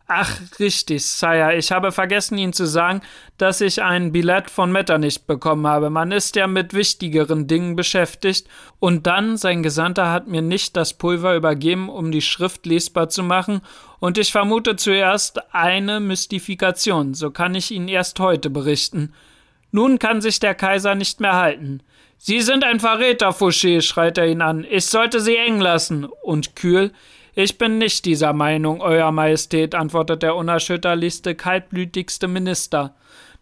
Ach, richtig, Sire, ich habe vergessen Ihnen zu sagen, dass ich ein Billett von Metternich bekommen habe. Man ist ja mit wichtigeren Dingen beschäftigt. Und dann, sein Gesandter hat mir nicht das Pulver übergeben, um die Schrift lesbar zu machen, und ich vermute zuerst eine Mystifikation. So kann ich Ihnen erst heute berichten. Nun kann sich der Kaiser nicht mehr halten. Sie sind ein Verräter, Fouché, schreit er ihn an. Ich sollte Sie eng lassen. Und kühl, ich bin nicht dieser Meinung, Euer Majestät, antwortet der unerschütterlichste, kaltblütigste Minister.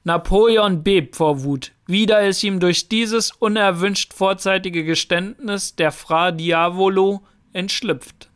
Napoleon bebt vor Wut. Wieder ist ihm durch dieses unerwünscht vorzeitige Geständnis der Fra Diavolo entschlüpft.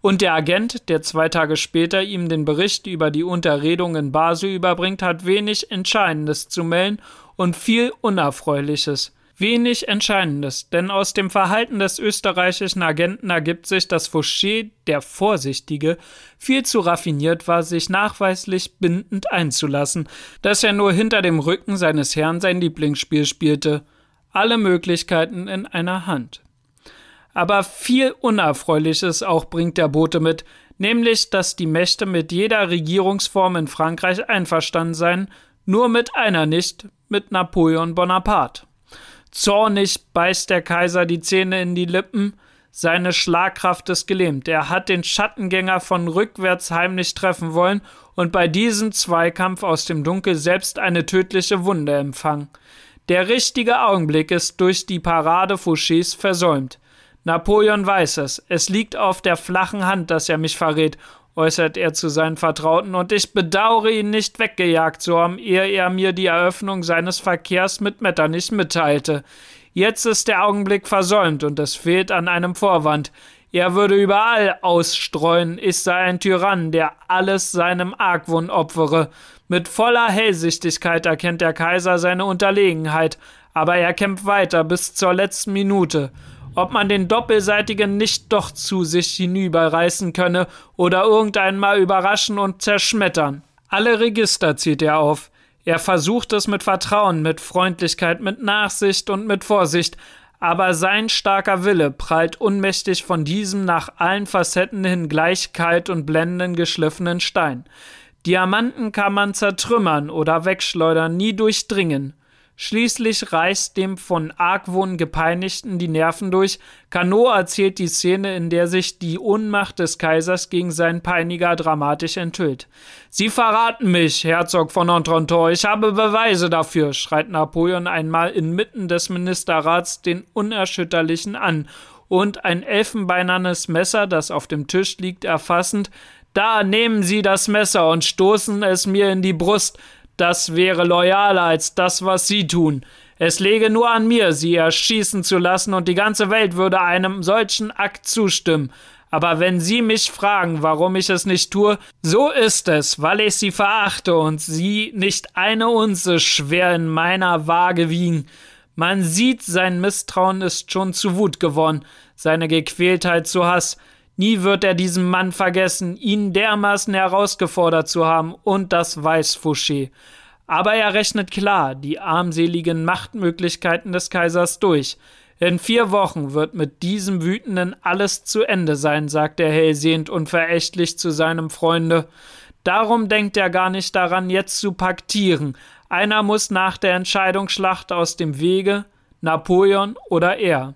Und der Agent, der zwei Tage später ihm den Bericht über die Unterredung in Basel überbringt, hat wenig Entscheidendes zu melden und viel Unerfreuliches. Wenig Entscheidendes, denn aus dem Verhalten des österreichischen Agenten ergibt sich, dass Fouché, der Vorsichtige, viel zu raffiniert war, sich nachweislich bindend einzulassen, dass er nur hinter dem Rücken seines Herrn sein Lieblingsspiel spielte. Alle Möglichkeiten in einer Hand. Aber viel Unerfreuliches auch bringt der Bote mit, nämlich, dass die Mächte mit jeder Regierungsform in Frankreich einverstanden seien, nur mit einer nicht, mit Napoleon Bonaparte. Zornig beißt der Kaiser die Zähne in die Lippen, seine Schlagkraft ist gelähmt. Er hat den Schattengänger von rückwärts heimlich treffen wollen und bei diesem Zweikampf aus dem Dunkel selbst eine tödliche Wunde empfangen. Der richtige Augenblick ist durch die Parade Fouchés versäumt. Napoleon weiß es. Es liegt auf der flachen Hand, dass er mich verrät, äußert er zu seinen Vertrauten, und ich bedauere ihn nicht weggejagt zu haben, ehe er mir die Eröffnung seines Verkehrs mit Metternich mitteilte. Jetzt ist der Augenblick versäumt und es fehlt an einem Vorwand. Er würde überall ausstreuen, ich sei ein Tyrann, der alles seinem Argwohn opfere. Mit voller Hellsichtigkeit erkennt der Kaiser seine Unterlegenheit, aber er kämpft weiter bis zur letzten Minute ob man den Doppelseitigen nicht doch zu sich hinüberreißen könne oder irgendeinmal überraschen und zerschmettern. Alle Register zieht er auf. Er versucht es mit Vertrauen, mit Freundlichkeit, mit Nachsicht und mit Vorsicht, aber sein starker Wille prallt unmächtig von diesem nach allen Facetten hin gleich kalt und blendend geschliffenen Stein. Diamanten kann man zertrümmern oder wegschleudern, nie durchdringen. Schließlich reißt dem von Argwohn gepeinigten die Nerven durch. Cano erzählt die Szene, in der sich die Ohnmacht des Kaisers gegen seinen Peiniger dramatisch enthüllt. Sie verraten mich, Herzog von Entrenton, ich habe Beweise dafür, schreit Napoleon einmal inmitten des Ministerrats den Unerschütterlichen an und ein elfenbeinernes Messer, das auf dem Tisch liegt, erfassend. Da nehmen Sie das Messer und stoßen es mir in die Brust. Das wäre loyaler als das, was Sie tun. Es läge nur an mir, Sie erschießen zu lassen, und die ganze Welt würde einem solchen Akt zustimmen. Aber wenn Sie mich fragen, warum ich es nicht tue, so ist es, weil ich Sie verachte und Sie nicht eine Unze schwer in meiner Waage wiegen. Man sieht, sein Misstrauen ist schon zu Wut geworden, seine Gequältheit zu Hass. Nie wird er diesen Mann vergessen, ihn dermaßen herausgefordert zu haben, und das weiß Fouché. Aber er rechnet klar die armseligen Machtmöglichkeiten des Kaisers durch. In vier Wochen wird mit diesem Wütenden alles zu Ende sein, sagt er hellsehend und verächtlich zu seinem Freunde. Darum denkt er gar nicht daran, jetzt zu paktieren. Einer muss nach der Entscheidungsschlacht aus dem Wege, Napoleon oder er.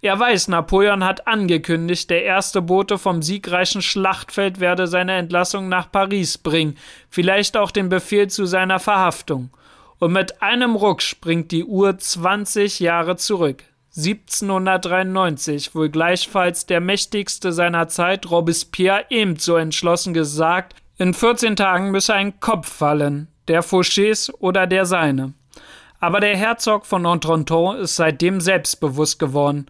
Er weiß, Napoleon hat angekündigt, der erste Bote vom siegreichen Schlachtfeld werde seine Entlassung nach Paris bringen, vielleicht auch den Befehl zu seiner Verhaftung. Und mit einem Ruck springt die Uhr 20 Jahre zurück. 1793, wohl gleichfalls der mächtigste seiner Zeit, Robespierre ebenso entschlossen gesagt, in 14 Tagen müsse ein Kopf fallen, der Fouchés oder der seine. Aber der Herzog von Entrenton ist seitdem selbstbewusst geworden.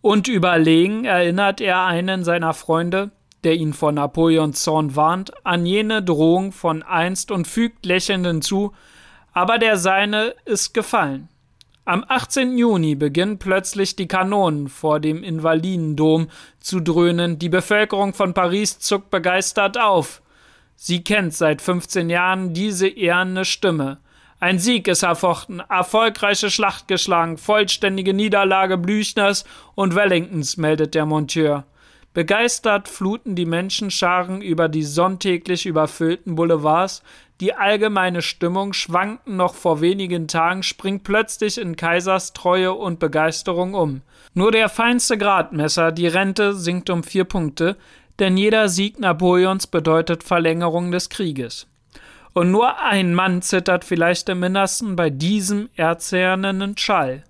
Und überlegen erinnert er einen seiner Freunde, der ihn vor Napoleons Zorn warnt, an jene Drohung von einst und fügt lächelnd hinzu, aber der Seine ist gefallen. Am 18. Juni beginnen plötzlich die Kanonen vor dem Invalidendom zu dröhnen, die Bevölkerung von Paris zuckt begeistert auf. Sie kennt seit 15 Jahren diese ehrende Stimme. Ein Sieg ist erfochten, erfolgreiche Schlacht geschlagen, vollständige Niederlage Blüchners und Wellingtons, meldet der Monteur. Begeistert fluten die Menschenscharen über die sonntäglich überfüllten Boulevards, die allgemeine Stimmung, schwankten noch vor wenigen Tagen, springt plötzlich in Kaisers Treue und Begeisterung um. Nur der feinste Gradmesser, die Rente, sinkt um vier Punkte, denn jeder Sieg Napoleons bedeutet Verlängerung des Krieges. Und nur ein Mann zittert vielleicht im Innersten bei diesem erzerrenden Schall.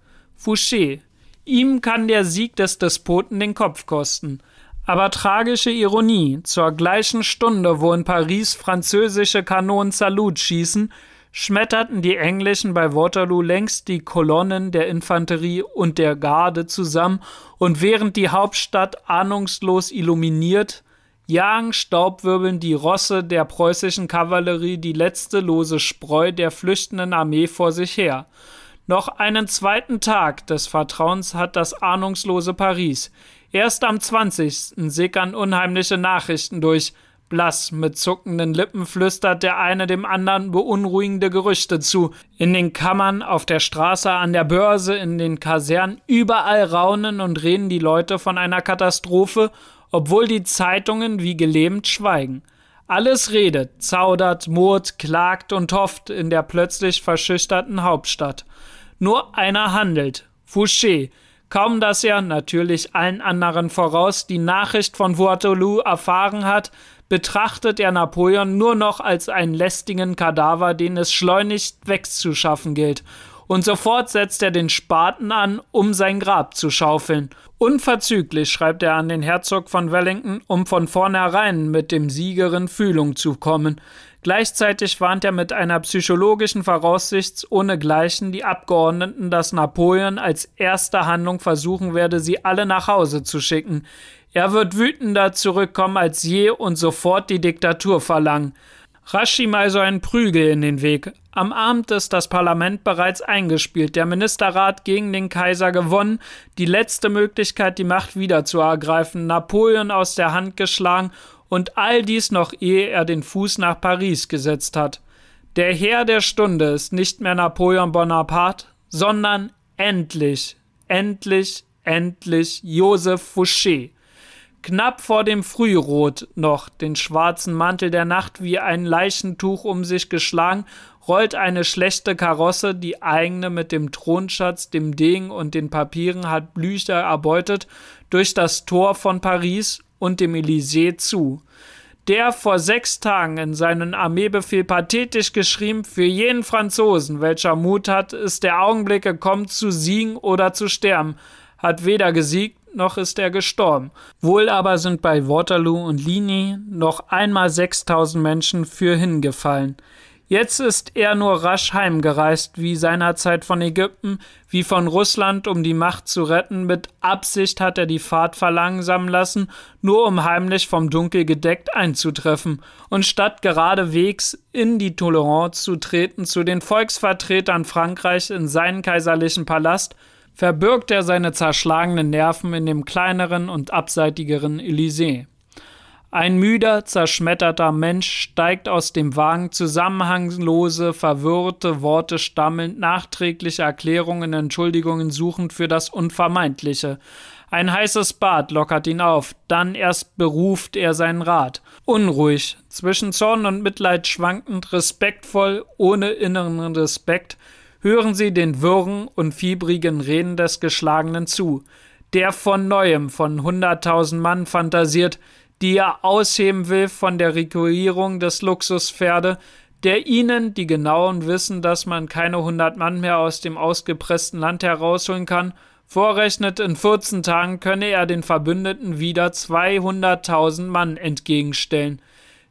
Fouché. Ihm kann der Sieg des Despoten den Kopf kosten. Aber tragische Ironie, zur gleichen Stunde, wo in Paris französische Kanonen Salut schießen, schmetterten die Englischen bei Waterloo längst die Kolonnen der Infanterie und der Garde zusammen, und während die Hauptstadt ahnungslos illuminiert, jagen staubwirbeln die Rosse der preußischen Kavallerie die letzte lose Spreu der flüchtenden Armee vor sich her. Noch einen zweiten Tag des Vertrauens hat das ahnungslose Paris. Erst am 20. sickern unheimliche Nachrichten durch. Blass mit zuckenden Lippen flüstert der eine dem anderen beunruhigende Gerüchte zu. In den Kammern, auf der Straße, an der Börse, in den Kasernen, überall raunen und reden die Leute von einer Katastrophe, obwohl die Zeitungen wie gelähmt schweigen. Alles redet, zaudert, murrt, klagt und hofft in der plötzlich verschüchterten Hauptstadt. Nur einer handelt, Fouché, Kaum dass er, natürlich allen anderen voraus, die Nachricht von Waterloo erfahren hat, betrachtet er Napoleon nur noch als einen lästigen Kadaver, den es schleunigst wegzuschaffen gilt. Und sofort setzt er den Spaten an, um sein Grab zu schaufeln. Unverzüglich schreibt er an den Herzog von Wellington, um von vornherein mit dem Siegerin Fühlung zu kommen. Gleichzeitig warnt er mit einer psychologischen Voraussicht ohnegleichen die Abgeordneten, dass Napoleon als erste Handlung versuchen werde, sie alle nach Hause zu schicken. Er wird wütender zurückkommen als je und sofort die Diktatur verlangen. Rasch ihm also ein Prügel in den Weg. Am Abend ist das Parlament bereits eingespielt, der Ministerrat gegen den Kaiser gewonnen, die letzte Möglichkeit, die Macht wieder zu ergreifen, Napoleon aus der Hand geschlagen und all dies noch ehe er den Fuß nach Paris gesetzt hat. Der Herr der Stunde ist nicht mehr Napoleon Bonaparte, sondern endlich, endlich, endlich Joseph Fouché. Knapp vor dem Frührot noch, den schwarzen Mantel der Nacht wie ein Leichentuch um sich geschlagen, rollt eine schlechte Karosse, die eigene mit dem Thronschatz, dem Degen und den Papieren hat Blücher erbeutet, durch das Tor von Paris und dem Elysée zu. Der vor sechs Tagen in seinen Armeebefehl pathetisch geschrieben, für jeden Franzosen, welcher Mut hat, ist der Augenblick gekommen, zu siegen oder zu sterben, hat weder gesiegt noch ist er gestorben. Wohl aber sind bei Waterloo und Ligny noch einmal 6000 Menschen für hingefallen. Jetzt ist er nur rasch heimgereist, wie seinerzeit von Ägypten, wie von Russland, um die Macht zu retten. Mit Absicht hat er die Fahrt verlangsamen lassen, nur um heimlich vom Dunkel gedeckt einzutreffen. Und statt geradewegs in die Tolerance zu treten zu den Volksvertretern Frankreichs in seinen kaiserlichen Palast, verbirgt er seine zerschlagenen Nerven in dem kleineren und abseitigeren Elysée. Ein müder, zerschmetterter Mensch steigt aus dem Wagen, zusammenhanglose, verwirrte Worte stammelnd, nachträgliche Erklärungen, Entschuldigungen suchend für das Unvermeidliche. Ein heißes Bad lockert ihn auf, dann erst beruft er seinen Rat. Unruhig, zwischen Zorn und Mitleid schwankend, respektvoll, ohne inneren Respekt, hören sie den wirren und fiebrigen Reden des Geschlagenen zu, der von neuem von hunderttausend Mann fantasiert, die er ausheben will von der Regulierung des Luxuspferde, der ihnen, die genauen wissen, dass man keine hundert Mann mehr aus dem ausgepressten Land herausholen kann, vorrechnet, in 14 Tagen könne er den Verbündeten wieder 200.000 Mann entgegenstellen.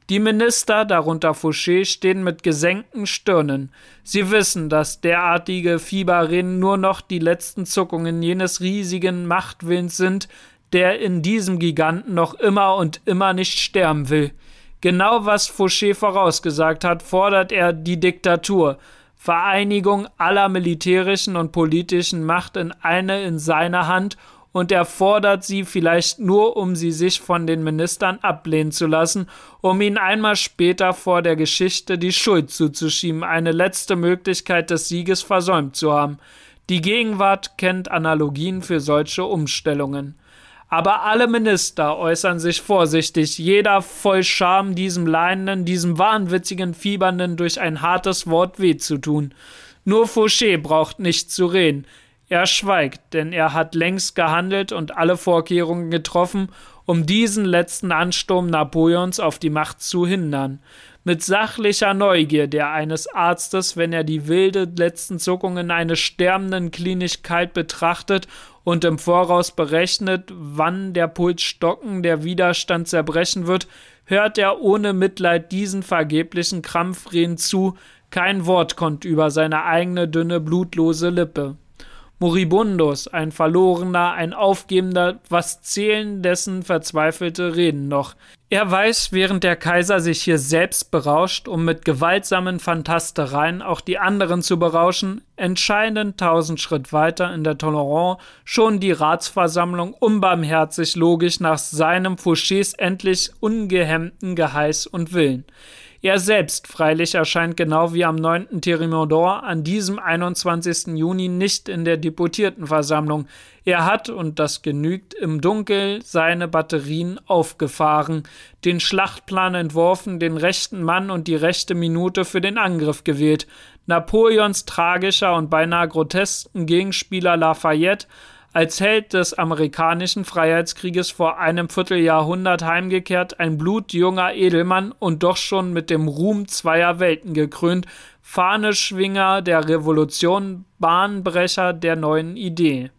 Die Minister, darunter Fouché, stehen mit gesenkten Stirnen. Sie wissen, dass derartige Fieberreden nur noch die letzten Zuckungen jenes riesigen Machtwillens sind, der in diesem Giganten noch immer und immer nicht sterben will. Genau was Fouché vorausgesagt hat, fordert er die Diktatur, Vereinigung aller militärischen und politischen Macht in eine in seiner Hand und er fordert sie vielleicht nur, um sie sich von den Ministern ablehnen zu lassen, um ihnen einmal später vor der Geschichte die Schuld zuzuschieben, eine letzte Möglichkeit des Sieges versäumt zu haben. Die Gegenwart kennt Analogien für solche Umstellungen. Aber alle Minister äußern sich vorsichtig, jeder voll Scham, diesem Leinenden, diesem wahnwitzigen Fiebernden durch ein hartes Wort weh zu tun. Nur Fouché braucht nicht zu reden. Er schweigt, denn er hat längst gehandelt und alle Vorkehrungen getroffen, um diesen letzten Ansturm Napoleons auf die Macht zu hindern. Mit sachlicher Neugier der eines Arztes, wenn er die wilde letzten Zuckungen eines Sterbenden klinisch kalt betrachtet und im Voraus berechnet, wann der Puls stocken, der Widerstand zerbrechen wird, hört er ohne Mitleid diesen vergeblichen Krampfreden zu, kein Wort kommt über seine eigene dünne, blutlose Lippe. Moribundus, ein Verlorener, ein Aufgebender, was zählen dessen verzweifelte Reden noch? Er weiß, während der Kaiser sich hier selbst berauscht, um mit gewaltsamen Fantastereien auch die anderen zu berauschen, entscheidend tausend Schritt weiter in der Tolerance schon die Ratsversammlung unbarmherzig logisch nach seinem Fouchés endlich ungehemmten Geheiß und Willen. Er selbst freilich erscheint genau wie am 9. Thermidor an diesem 21. Juni nicht in der Deputiertenversammlung. Er hat, und das genügt, im Dunkel seine Batterien aufgefahren, den Schlachtplan entworfen, den rechten Mann und die rechte Minute für den Angriff gewählt. Napoleons tragischer und beinahe grotesken Gegenspieler Lafayette als Held des amerikanischen Freiheitskrieges vor einem Vierteljahrhundert heimgekehrt, ein blutjunger Edelmann und doch schon mit dem Ruhm zweier Welten gekrönt, Fahneschwinger der Revolution, Bahnbrecher der neuen Idee.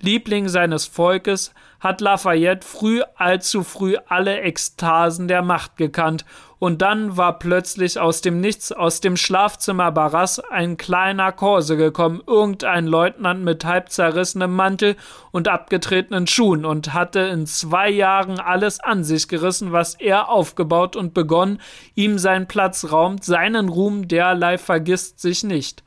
Liebling seines Volkes, hat Lafayette früh, allzu früh alle Ekstasen der Macht gekannt, und dann war plötzlich aus dem Nichts, aus dem Schlafzimmer Barras, ein kleiner Korse gekommen, irgendein Leutnant mit halb zerrissenem Mantel und abgetretenen Schuhen und hatte in zwei Jahren alles an sich gerissen, was er aufgebaut und begonnen, ihm seinen Platz raumt, seinen Ruhm derlei vergisst sich nicht.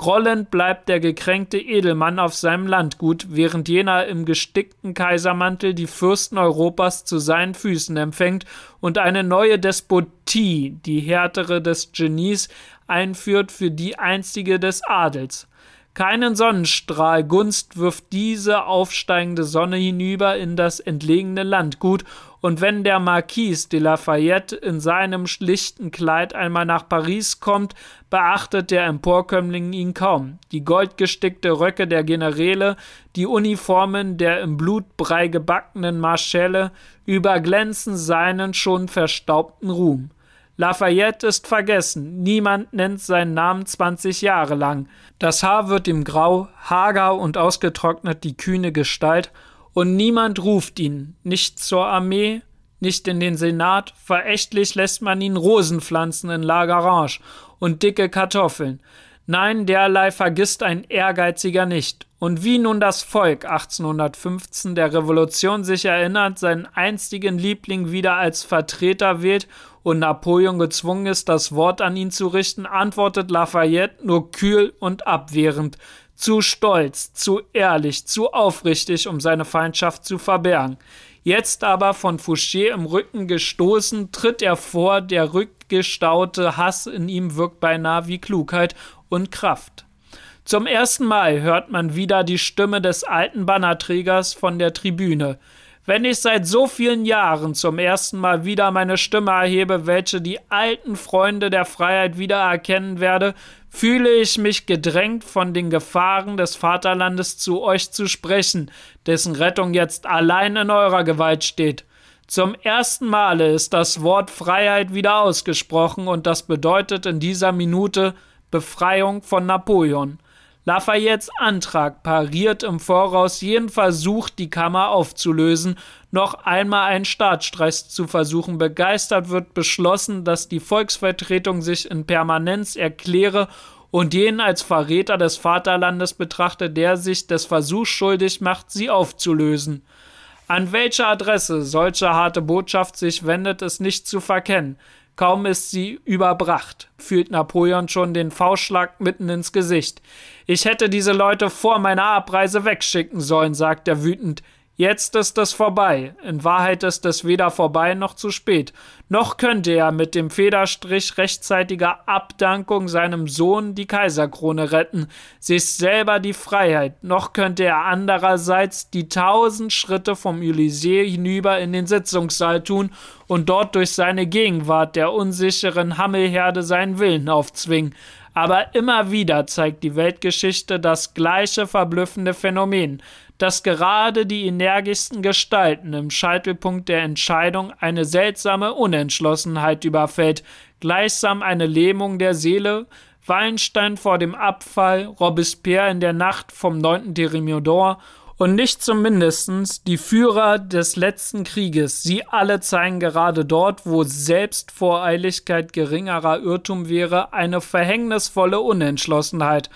Grollend bleibt der gekränkte Edelmann auf seinem Landgut, während jener im gestickten Kaisermantel die Fürsten Europas zu seinen Füßen empfängt und eine neue Despotie, die härtere des Genies, einführt für die einstige des Adels. Keinen Sonnenstrahl Gunst wirft diese aufsteigende Sonne hinüber in das entlegene Landgut, und wenn der Marquis de Lafayette in seinem schlichten Kleid einmal nach Paris kommt, beachtet der Emporkömmling ihn kaum. Die goldgestickte Röcke der Generäle, die Uniformen der im Blutbrei gebackenen Marschälle überglänzen seinen schon verstaubten Ruhm. Lafayette ist vergessen, niemand nennt seinen Namen 20 Jahre lang. Das Haar wird ihm grau, hager und ausgetrocknet die kühne Gestalt, und niemand ruft ihn, nicht zur Armee, nicht in den Senat, verächtlich lässt man ihn Rosen pflanzen in Lagerange und dicke Kartoffeln. Nein, derlei vergisst ein Ehrgeiziger nicht. Und wie nun das Volk 1815 der Revolution sich erinnert, seinen einstigen Liebling wieder als Vertreter wählt und Napoleon gezwungen ist, das Wort an ihn zu richten, antwortet Lafayette nur kühl und abwehrend, zu stolz, zu ehrlich, zu aufrichtig, um seine Feindschaft zu verbergen. Jetzt aber von Fouché im Rücken gestoßen, tritt er vor, der rückgestaute Hass in ihm wirkt beinahe wie Klugheit und Kraft. Zum ersten Mal hört man wieder die Stimme des alten Bannerträgers von der Tribüne. Wenn ich seit so vielen Jahren zum ersten Mal wieder meine Stimme erhebe, welche die alten Freunde der Freiheit wiedererkennen werde, fühle ich mich gedrängt, von den Gefahren des Vaterlandes zu euch zu sprechen, dessen Rettung jetzt allein in eurer Gewalt steht. Zum ersten Male ist das Wort Freiheit wieder ausgesprochen und das bedeutet in dieser Minute Befreiung von Napoleon. Lafayettes Antrag pariert im Voraus jeden Versuch, die Kammer aufzulösen, noch einmal einen Staatsstreich zu versuchen. Begeistert wird beschlossen, dass die Volksvertretung sich in Permanenz erkläre und jenen als Verräter des Vaterlandes betrachte, der sich des Versuchs schuldig macht, sie aufzulösen. An welche Adresse solche harte Botschaft sich wendet, ist nicht zu verkennen. Kaum ist sie überbracht, fühlt Napoleon schon den Faustschlag mitten ins Gesicht. Ich hätte diese Leute vor meiner Abreise wegschicken sollen, sagt er wütend. Jetzt ist es vorbei. In Wahrheit ist es weder vorbei noch zu spät. Noch könnte er mit dem Federstrich rechtzeitiger Abdankung seinem Sohn die Kaiserkrone retten, sich selber die Freiheit. Noch könnte er andererseits die tausend Schritte vom Elysée hinüber in den Sitzungssaal tun und dort durch seine Gegenwart der unsicheren Hammelherde seinen Willen aufzwingen. Aber immer wieder zeigt die Weltgeschichte das gleiche verblüffende Phänomen dass gerade die energischsten Gestalten im Scheitelpunkt der Entscheidung eine seltsame Unentschlossenheit überfällt, gleichsam eine Lähmung der Seele, Wallenstein vor dem Abfall, Robespierre in der Nacht vom 9. Thermidor und nicht zumindest die Führer des letzten Krieges. Sie alle zeigen gerade dort, wo Selbstvoreiligkeit geringerer Irrtum wäre, eine verhängnisvolle Unentschlossenheit.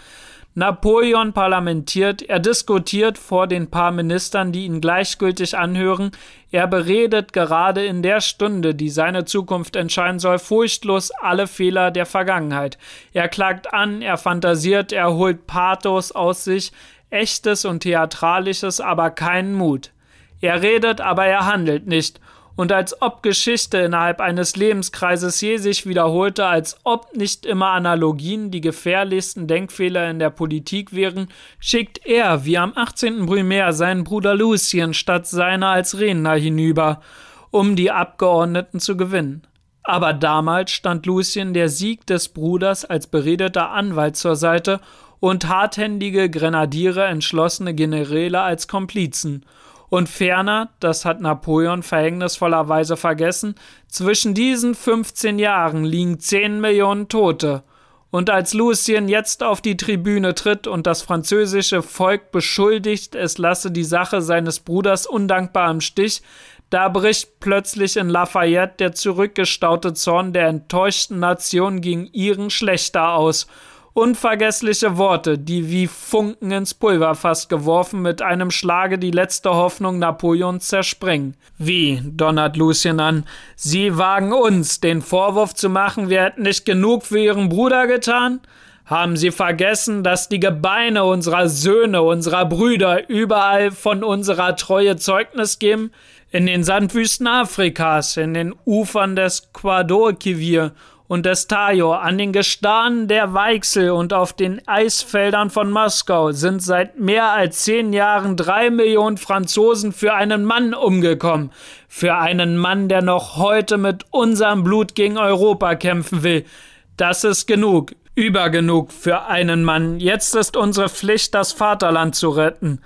Napoleon parlamentiert, er diskutiert vor den paar Ministern, die ihn gleichgültig anhören, er beredet gerade in der Stunde, die seine Zukunft entscheiden soll, furchtlos alle Fehler der Vergangenheit. Er klagt an, er fantasiert, er holt Pathos aus sich, echtes und theatralisches, aber keinen Mut. Er redet, aber er handelt nicht, und als ob Geschichte innerhalb eines Lebenskreises je sich wiederholte, als ob nicht immer Analogien die gefährlichsten Denkfehler in der Politik wären, schickt er, wie am 18. Brumaire, seinen Bruder Lucien statt seiner als Redner hinüber, um die Abgeordneten zu gewinnen. Aber damals stand Lucien der Sieg des Bruders als beredeter Anwalt zur Seite und harthändige Grenadiere entschlossene Generäle als Komplizen – und ferner, das hat Napoleon verhängnisvollerweise vergessen, zwischen diesen 15 Jahren liegen 10 Millionen Tote. Und als Lucien jetzt auf die Tribüne tritt und das französische Volk beschuldigt, es lasse die Sache seines Bruders undankbar im Stich, da bricht plötzlich in Lafayette der zurückgestaute Zorn der enttäuschten Nation gegen ihren Schlechter aus Unvergessliche Worte, die wie Funken ins Pulverfass geworfen mit einem Schlage die letzte Hoffnung Napoleons zersprengen. Wie, donnert Lucien an, Sie wagen uns, den Vorwurf zu machen, wir hätten nicht genug für Ihren Bruder getan? Haben Sie vergessen, dass die Gebeine unserer Söhne, unserer Brüder überall von unserer Treue Zeugnis geben? In den Sandwüsten Afrikas, in den Ufern des Guadalquivir und des Tajo, an den Gestanen der Weichsel und auf den Eisfeldern von Moskau sind seit mehr als zehn Jahren drei Millionen Franzosen für einen Mann umgekommen. Für einen Mann, der noch heute mit unserem Blut gegen Europa kämpfen will. Das ist genug, übergenug für einen Mann. Jetzt ist unsere Pflicht, das Vaterland zu retten.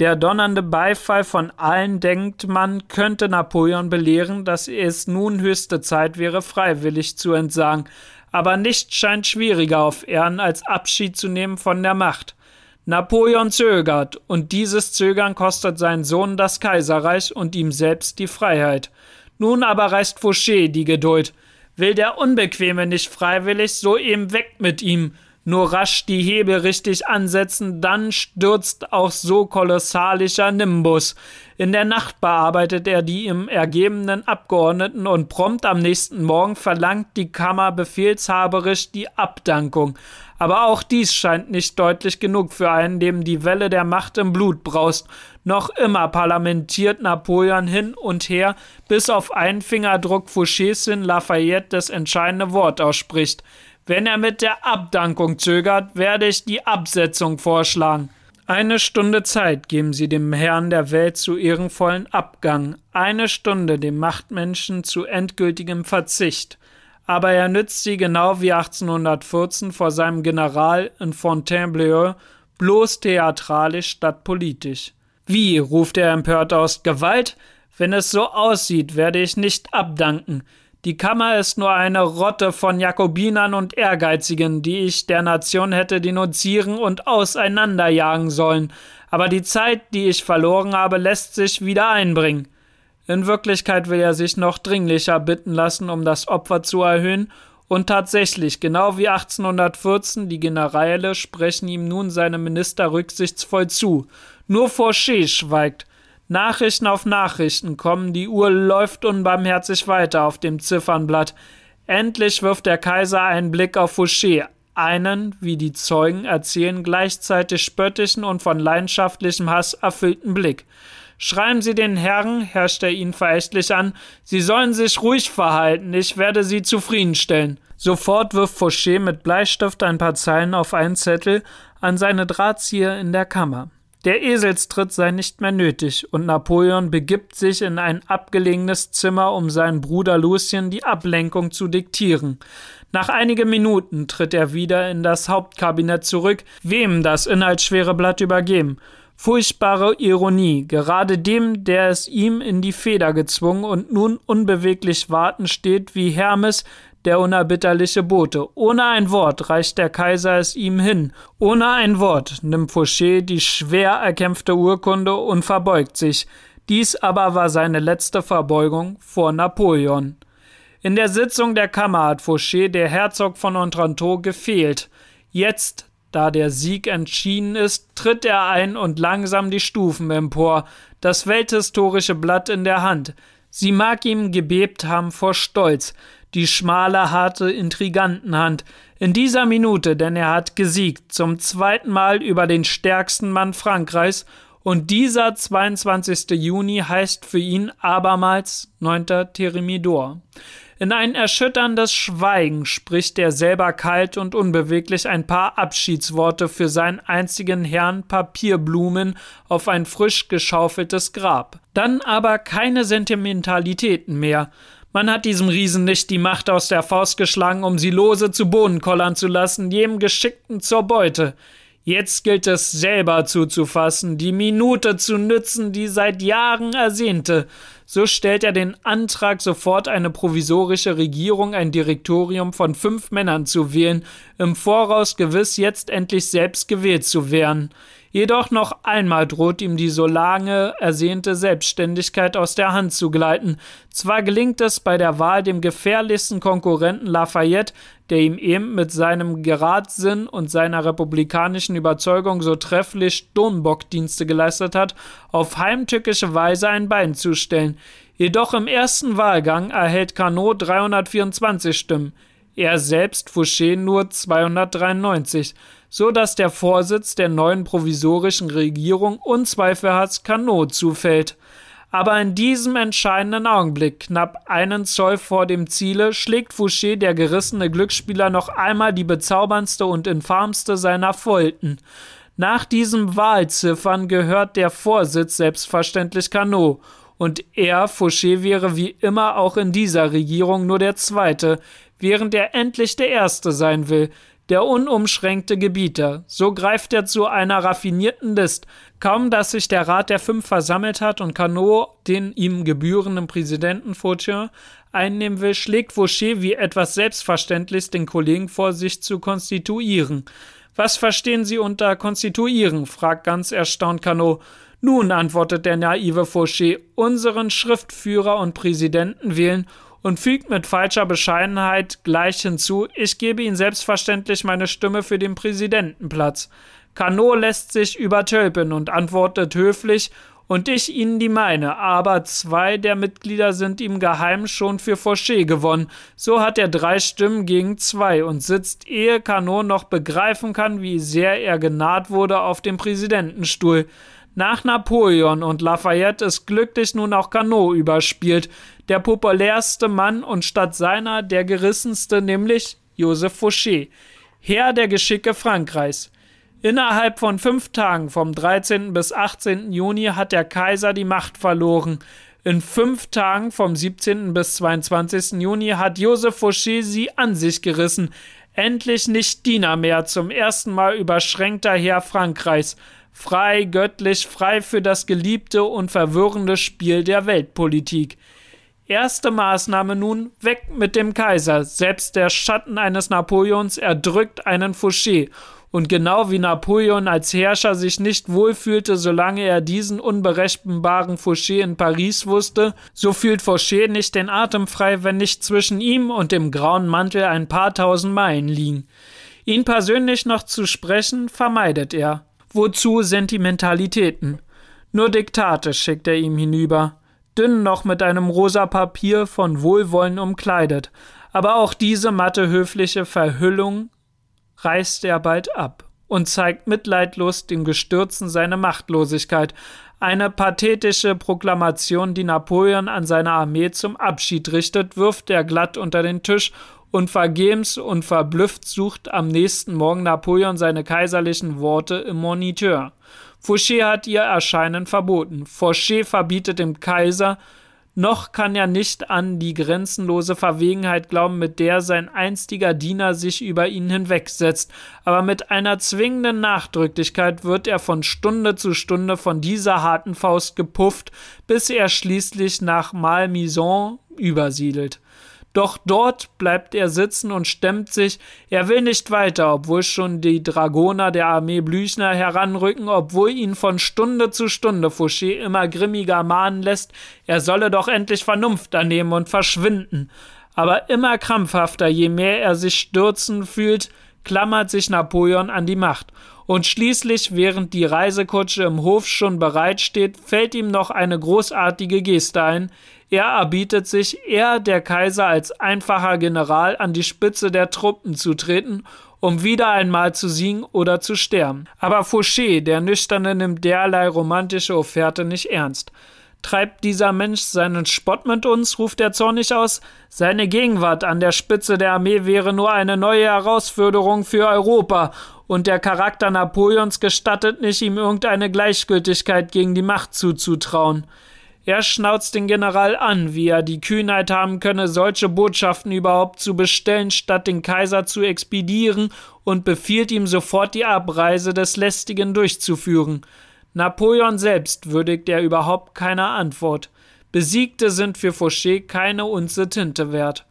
Der donnernde Beifall von allen denkt, man könnte Napoleon belehren, dass es nun höchste Zeit wäre, freiwillig zu entsagen, aber nichts scheint schwieriger auf Erden, als Abschied zu nehmen von der Macht. Napoleon zögert, und dieses Zögern kostet seinen Sohn das Kaiserreich und ihm selbst die Freiheit. Nun aber reißt Fouché die Geduld. Will der Unbequeme nicht freiwillig, so eben weg mit ihm, nur rasch die Hebel richtig ansetzen, dann stürzt auch so kolossalischer Nimbus. In der Nacht bearbeitet er die im ergebenen Abgeordneten und prompt am nächsten Morgen verlangt die Kammer befehlshaberisch die Abdankung. Aber auch dies scheint nicht deutlich genug für einen, dem die Welle der Macht im Blut braust. Noch immer parlamentiert Napoleon hin und her, bis auf einen Fingerdruck Fouchés hin Lafayette das entscheidende Wort ausspricht. Wenn er mit der Abdankung zögert, werde ich die Absetzung vorschlagen. Eine Stunde Zeit geben Sie dem Herrn der Welt zu ehrenvollen Abgang, eine Stunde dem Machtmenschen zu endgültigem Verzicht. Aber er nützt sie genau wie 1814 vor seinem General in Fontainebleau bloß theatralisch statt politisch. Wie, ruft er empört aus, Gewalt? Wenn es so aussieht, werde ich nicht abdanken. Die Kammer ist nur eine Rotte von Jakobinern und Ehrgeizigen, die ich der Nation hätte denunzieren und auseinanderjagen sollen, aber die Zeit, die ich verloren habe, lässt sich wieder einbringen. In Wirklichkeit will er sich noch dringlicher bitten lassen, um das Opfer zu erhöhen, und tatsächlich, genau wie 1814, die Generäle sprechen ihm nun seine Minister rücksichtsvoll zu. Nur Fauché schweigt. Nachrichten auf Nachrichten kommen, die Uhr läuft unbarmherzig weiter auf dem Ziffernblatt. Endlich wirft der Kaiser einen Blick auf Fouché, einen, wie die Zeugen erzählen, gleichzeitig spöttischen und von leidenschaftlichem Hass erfüllten Blick. Schreiben Sie den Herren, herrscht er ihn verächtlich an, Sie sollen sich ruhig verhalten, ich werde Sie zufriedenstellen. Sofort wirft Fauché mit Bleistift ein paar Zeilen auf einen Zettel an seine Drahtzieher in der Kammer. Der Eselstritt sei nicht mehr nötig, und Napoleon begibt sich in ein abgelegenes Zimmer, um seinen Bruder Lucien die Ablenkung zu diktieren. Nach einigen Minuten tritt er wieder in das Hauptkabinett zurück, wem das inhaltsschwere Blatt übergeben. Furchtbare Ironie, gerade dem, der es ihm in die Feder gezwungen und nun unbeweglich warten steht wie Hermes, der unerbitterliche Bote. Ohne ein Wort reicht der Kaiser es ihm hin. Ohne ein Wort nimmt Fouché die schwer erkämpfte Urkunde und verbeugt sich. Dies aber war seine letzte Verbeugung vor Napoleon. In der Sitzung der Kammer hat Fouché, der Herzog von Otranto, gefehlt. Jetzt, da der Sieg entschieden ist, tritt er ein und langsam die Stufen empor, das welthistorische Blatt in der Hand. Sie mag ihm gebebt haben vor Stolz, die schmale, harte Intrigantenhand. In dieser Minute, denn er hat gesiegt, zum zweiten Mal über den stärksten Mann Frankreichs, und dieser 22. Juni heißt für ihn abermals 9. Thermidor. In ein erschütterndes Schweigen spricht er selber kalt und unbeweglich ein paar Abschiedsworte für seinen einzigen Herrn Papierblumen auf ein frisch geschaufeltes Grab. Dann aber keine Sentimentalitäten mehr. Man hat diesem Riesen nicht die Macht aus der Faust geschlagen, um sie lose zu Boden kollern zu lassen, jedem Geschickten zur Beute. Jetzt gilt es selber zuzufassen, die Minute zu nützen, die seit Jahren ersehnte. So stellt er den Antrag, sofort eine provisorische Regierung, ein Direktorium von fünf Männern zu wählen, im Voraus gewiss jetzt endlich selbst gewählt zu werden. Jedoch noch einmal droht ihm die so lange ersehnte Selbstständigkeit aus der Hand zu gleiten. Zwar gelingt es bei der Wahl dem gefährlichsten Konkurrenten Lafayette, der ihm eben mit seinem Geradsinn und seiner republikanischen Überzeugung so trefflich Sturmbockdienste geleistet hat, auf heimtückische Weise ein Bein zu stellen. Jedoch im ersten Wahlgang erhält Carnot 324 Stimmen, er selbst Fouché nur 293 so dass der Vorsitz der neuen provisorischen Regierung unzweifelhaft Carnot zufällt. Aber in diesem entscheidenden Augenblick, knapp einen Zoll vor dem Ziele, schlägt Fouché, der gerissene Glücksspieler, noch einmal die bezauberndste und infamste seiner Folten. Nach diesem Wahlziffern gehört der Vorsitz selbstverständlich Carnot, und er, Fouché, wäre wie immer auch in dieser Regierung nur der Zweite, während er endlich der Erste sein will, der unumschränkte Gebieter. So greift er zu einer raffinierten List. Kaum, dass sich der Rat der Fünf versammelt hat und Canot den ihm gebührenden Präsidenten Faucher einnehmen will, schlägt Fauché wie etwas Selbstverständliches den Kollegen vor, sich zu konstituieren. Was verstehen Sie unter konstituieren? fragt ganz erstaunt Canot. Nun, antwortet der naive Fauché, unseren Schriftführer und Präsidenten wählen und fügt mit falscher Bescheidenheit gleich hinzu, ich gebe Ihnen selbstverständlich meine Stimme für den Präsidentenplatz. Carnot lässt sich übertölpen und antwortet höflich, und ich Ihnen die meine, aber zwei der Mitglieder sind ihm geheim schon für Fauché gewonnen. So hat er drei Stimmen gegen zwei und sitzt, ehe Carnot noch begreifen kann, wie sehr er genaht wurde, auf dem Präsidentenstuhl. Nach Napoleon und Lafayette ist glücklich nun auch Carnot überspielt, der populärste Mann und statt seiner der gerissenste, nämlich Joseph Fouché, Herr der Geschicke Frankreichs. Innerhalb von fünf Tagen vom 13. bis 18. Juni hat der Kaiser die Macht verloren. In fünf Tagen vom 17. bis 22. Juni hat Joseph Fouché sie an sich gerissen. Endlich nicht Diener mehr, zum ersten Mal überschränkter Herr Frankreichs frei, göttlich, frei für das geliebte und verwirrende Spiel der Weltpolitik. Erste Maßnahme nun, weg mit dem Kaiser. Selbst der Schatten eines Napoleons erdrückt einen Fouché. Und genau wie Napoleon als Herrscher sich nicht wohlfühlte, solange er diesen unberechenbaren Fouché in Paris wusste, so fühlt Fouché nicht den Atem frei, wenn nicht zwischen ihm und dem grauen Mantel ein paar tausend Meilen liegen. Ihn persönlich noch zu sprechen, vermeidet er. Wozu Sentimentalitäten? Nur Diktate schickt er ihm hinüber, dünn noch mit einem rosa Papier von Wohlwollen umkleidet, aber auch diese matte höfliche Verhüllung reißt er bald ab und zeigt mitleidlos dem Gestürzen seine Machtlosigkeit, eine pathetische Proklamation, die Napoleon an seine Armee zum Abschied richtet, wirft er glatt unter den Tisch und vergebens und verblüfft sucht am nächsten Morgen Napoleon seine kaiserlichen Worte im Moniteur. Fouché hat ihr Erscheinen verboten. Fouché verbietet dem Kaiser, noch kann er nicht an die grenzenlose Verwegenheit glauben, mit der sein einstiger Diener sich über ihn hinwegsetzt, aber mit einer zwingenden Nachdrücklichkeit wird er von Stunde zu Stunde von dieser harten Faust gepufft, bis er schließlich nach Malmaison übersiedelt. Doch dort bleibt er sitzen und stemmt sich, er will nicht weiter, obwohl schon die Dragoner der Armee Blüchner heranrücken, obwohl ihn von Stunde zu Stunde Fouché immer grimmiger mahnen lässt, er solle doch endlich Vernunft annehmen und verschwinden. Aber immer krampfhafter, je mehr er sich stürzen fühlt, klammert sich Napoleon an die Macht. Und schließlich, während die Reisekutsche im Hof schon bereit steht, fällt ihm noch eine großartige Geste ein. Er erbietet sich, er, der Kaiser, als einfacher General an die Spitze der Truppen zu treten, um wieder einmal zu siegen oder zu sterben. Aber Fouché, der Nüchterne, nimmt derlei romantische Offerte nicht ernst. Treibt dieser Mensch seinen Spott mit uns? ruft er zornig aus. Seine Gegenwart an der Spitze der Armee wäre nur eine neue Herausforderung für Europa, und der Charakter Napoleons gestattet nicht, ihm irgendeine Gleichgültigkeit gegen die Macht zuzutrauen. Er schnauzt den General an, wie er die Kühnheit haben könne, solche Botschaften überhaupt zu bestellen, statt den Kaiser zu expedieren, und befiehlt ihm sofort die Abreise des Lästigen durchzuführen. Napoleon selbst würdigt er überhaupt keiner Antwort. Besiegte sind für Fouché keine Unze Tinte wert.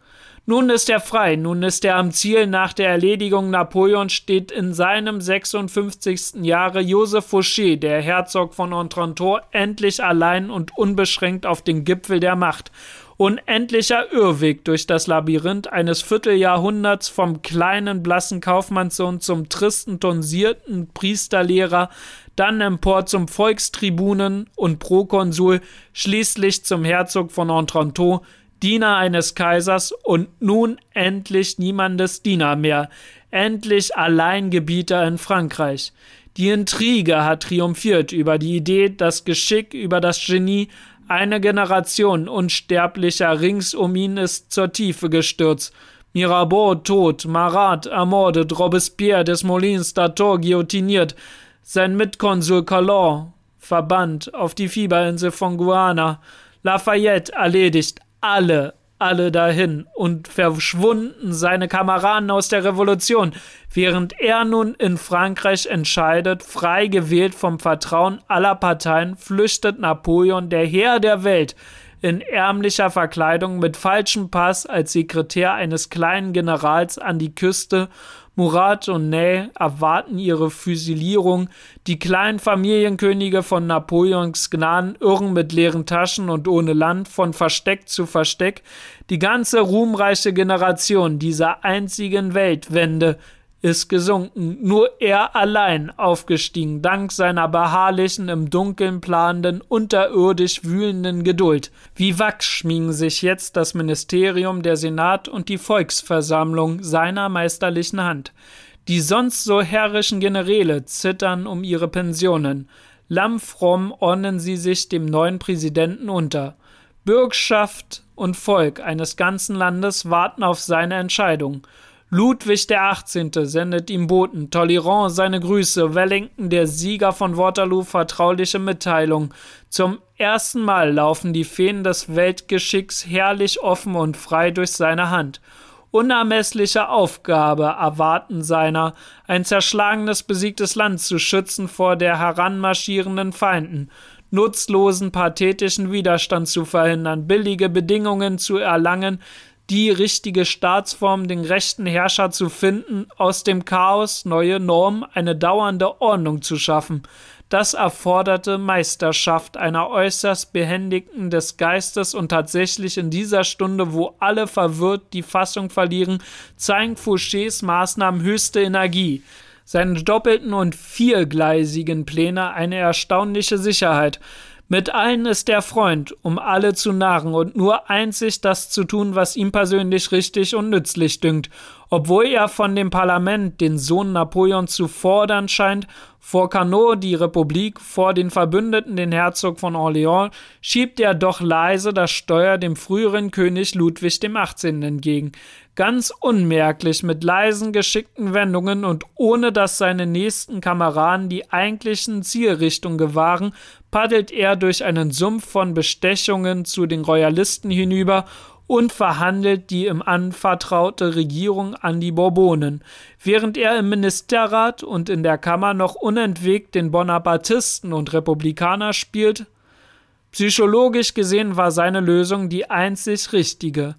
Nun ist er frei, nun ist er am Ziel. Nach der Erledigung Napoleons steht in seinem 56. Jahre Joseph Fouché, der Herzog von Otranto, endlich allein und unbeschränkt auf den Gipfel der Macht. Unendlicher Irrweg durch das Labyrinth eines Vierteljahrhunderts vom kleinen blassen Kaufmannssohn zum tristen tonsierten Priesterlehrer, dann empor zum Volkstribunen und Prokonsul, schließlich zum Herzog von Otranto, Diener eines Kaisers und nun endlich niemandes Diener mehr, endlich Alleingebieter in Frankreich. Die Intrige hat triumphiert über die Idee, das Geschick, über das Genie, eine Generation Unsterblicher rings um ihn ist zur Tiefe gestürzt. Mirabeau tot, Marat ermordet, Robespierre des Molins d'Artois guillotiniert, sein Mitkonsul Calor verbannt auf die Fieberinsel von Guana, Lafayette erledigt, alle, alle dahin und verschwunden seine Kameraden aus der Revolution, während er nun in Frankreich entscheidet, frei gewählt vom Vertrauen aller Parteien, flüchtet Napoleon, der Herr der Welt, in ärmlicher Verkleidung mit falschem Pass als Sekretär eines kleinen Generals an die Küste. Murat und Ney erwarten ihre Fusilierung, die kleinen Familienkönige von Napoleons Gnaden irren mit leeren Taschen und ohne Land von Versteck zu Versteck, die ganze ruhmreiche Generation dieser einzigen Weltwende ist gesunken, nur er allein aufgestiegen, dank seiner beharrlichen, im Dunkeln planenden, unterirdisch wühlenden Geduld. Wie Wachs schmiegen sich jetzt das Ministerium, der Senat und die Volksversammlung seiner meisterlichen Hand. Die sonst so herrischen Generäle zittern um ihre Pensionen. Lammfromm ordnen sie sich dem neuen Präsidenten unter. Bürgschaft und Volk eines ganzen Landes warten auf seine Entscheidung. Ludwig der 18. sendet ihm Boten, Talleyrand seine Grüße, Wellington, der Sieger von Waterloo, vertrauliche Mitteilung. Zum ersten Mal laufen die Fäden des Weltgeschicks herrlich offen und frei durch seine Hand. Unermessliche Aufgabe erwarten seiner, ein zerschlagenes, besiegtes Land zu schützen vor der heranmarschierenden Feinden nutzlosen, pathetischen Widerstand zu verhindern, billige Bedingungen zu erlangen, die richtige Staatsform, den rechten Herrscher zu finden, aus dem Chaos neue Normen, eine dauernde Ordnung zu schaffen. Das erforderte Meisterschaft einer äußerst Behändigten des Geistes und tatsächlich in dieser Stunde, wo alle verwirrt die Fassung verlieren, zeigen Fouchés Maßnahmen höchste Energie. seine doppelten und viergleisigen Pläne eine erstaunliche Sicherheit. Mit allen ist er Freund, um alle zu narren und nur einzig das zu tun, was ihm persönlich richtig und nützlich dünkt, obwohl er von dem Parlament, den Sohn Napoleons zu fordern scheint, vor Carnot die Republik, vor den Verbündeten den Herzog von Orléans, schiebt er doch leise das Steuer dem früheren König Ludwig dem 18. entgegen, ganz unmerklich mit leisen, geschickten Wendungen und ohne dass seine nächsten Kameraden die eigentlichen Zielrichtung gewahren, paddelt er durch einen Sumpf von Bestechungen zu den Royalisten hinüber und verhandelt die ihm anvertraute Regierung an die Bourbonen, während er im Ministerrat und in der Kammer noch unentwegt den Bonapartisten und Republikaner spielt. Psychologisch gesehen war seine Lösung die einzig richtige.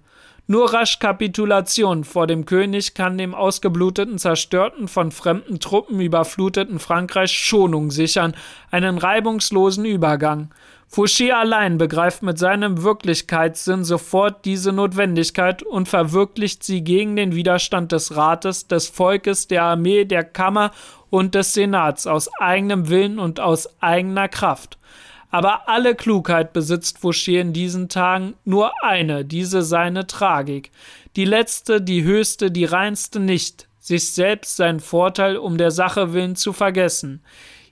Nur rasch Kapitulation vor dem König kann dem ausgebluteten, zerstörten, von fremden Truppen überfluteten Frankreich Schonung sichern, einen reibungslosen Übergang. Fouché allein begreift mit seinem Wirklichkeitssinn sofort diese Notwendigkeit und verwirklicht sie gegen den Widerstand des Rates, des Volkes, der Armee, der Kammer und des Senats aus eigenem Willen und aus eigener Kraft. Aber alle Klugheit besitzt Fouché in diesen Tagen nur eine, diese seine Tragik. Die letzte, die höchste, die reinste nicht, sich selbst seinen Vorteil um der Sache willen zu vergessen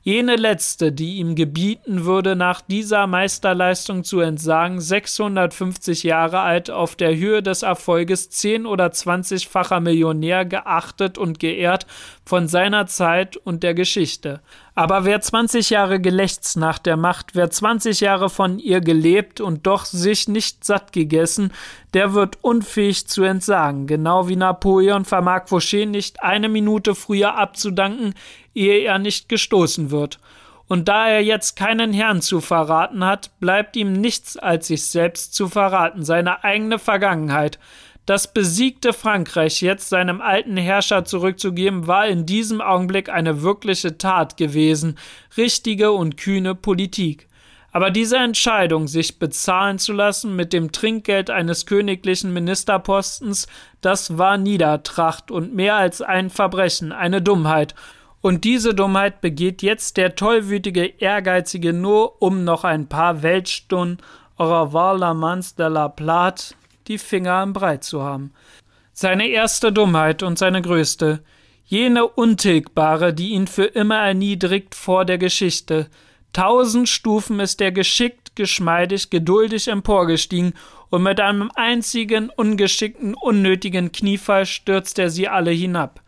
jene letzte, die ihm gebieten würde, nach dieser Meisterleistung zu entsagen, 650 Jahre alt, auf der Höhe des Erfolges zehn- oder zwanzigfacher Millionär geachtet und geehrt von seiner Zeit und der Geschichte. Aber wer 20 Jahre gelächzt nach der Macht, wer 20 Jahre von ihr gelebt und doch sich nicht satt gegessen, der wird unfähig zu entsagen. Genau wie Napoleon vermag Fouché nicht eine Minute früher abzudanken, ehe er nicht gestoßen wird. Und da er jetzt keinen Herrn zu verraten hat, bleibt ihm nichts als sich selbst zu verraten, seine eigene Vergangenheit, das besiegte Frankreich jetzt seinem alten Herrscher zurückzugeben, war in diesem Augenblick eine wirkliche Tat gewesen, richtige und kühne Politik. Aber diese Entscheidung, sich bezahlen zu lassen mit dem Trinkgeld eines königlichen Ministerpostens, das war Niedertracht und mehr als ein Verbrechen, eine Dummheit. Und diese Dummheit begeht jetzt der tollwütige Ehrgeizige nur, um noch ein paar Weltstunden au revoir la mans de la plate die Finger am Breit zu haben. Seine erste Dummheit und seine größte, jene untilgbare, die ihn für immer erniedrigt vor der Geschichte. Tausend Stufen ist er geschickt, geschmeidig, geduldig emporgestiegen, und mit einem einzigen ungeschickten, unnötigen Kniefall stürzt er sie alle hinab.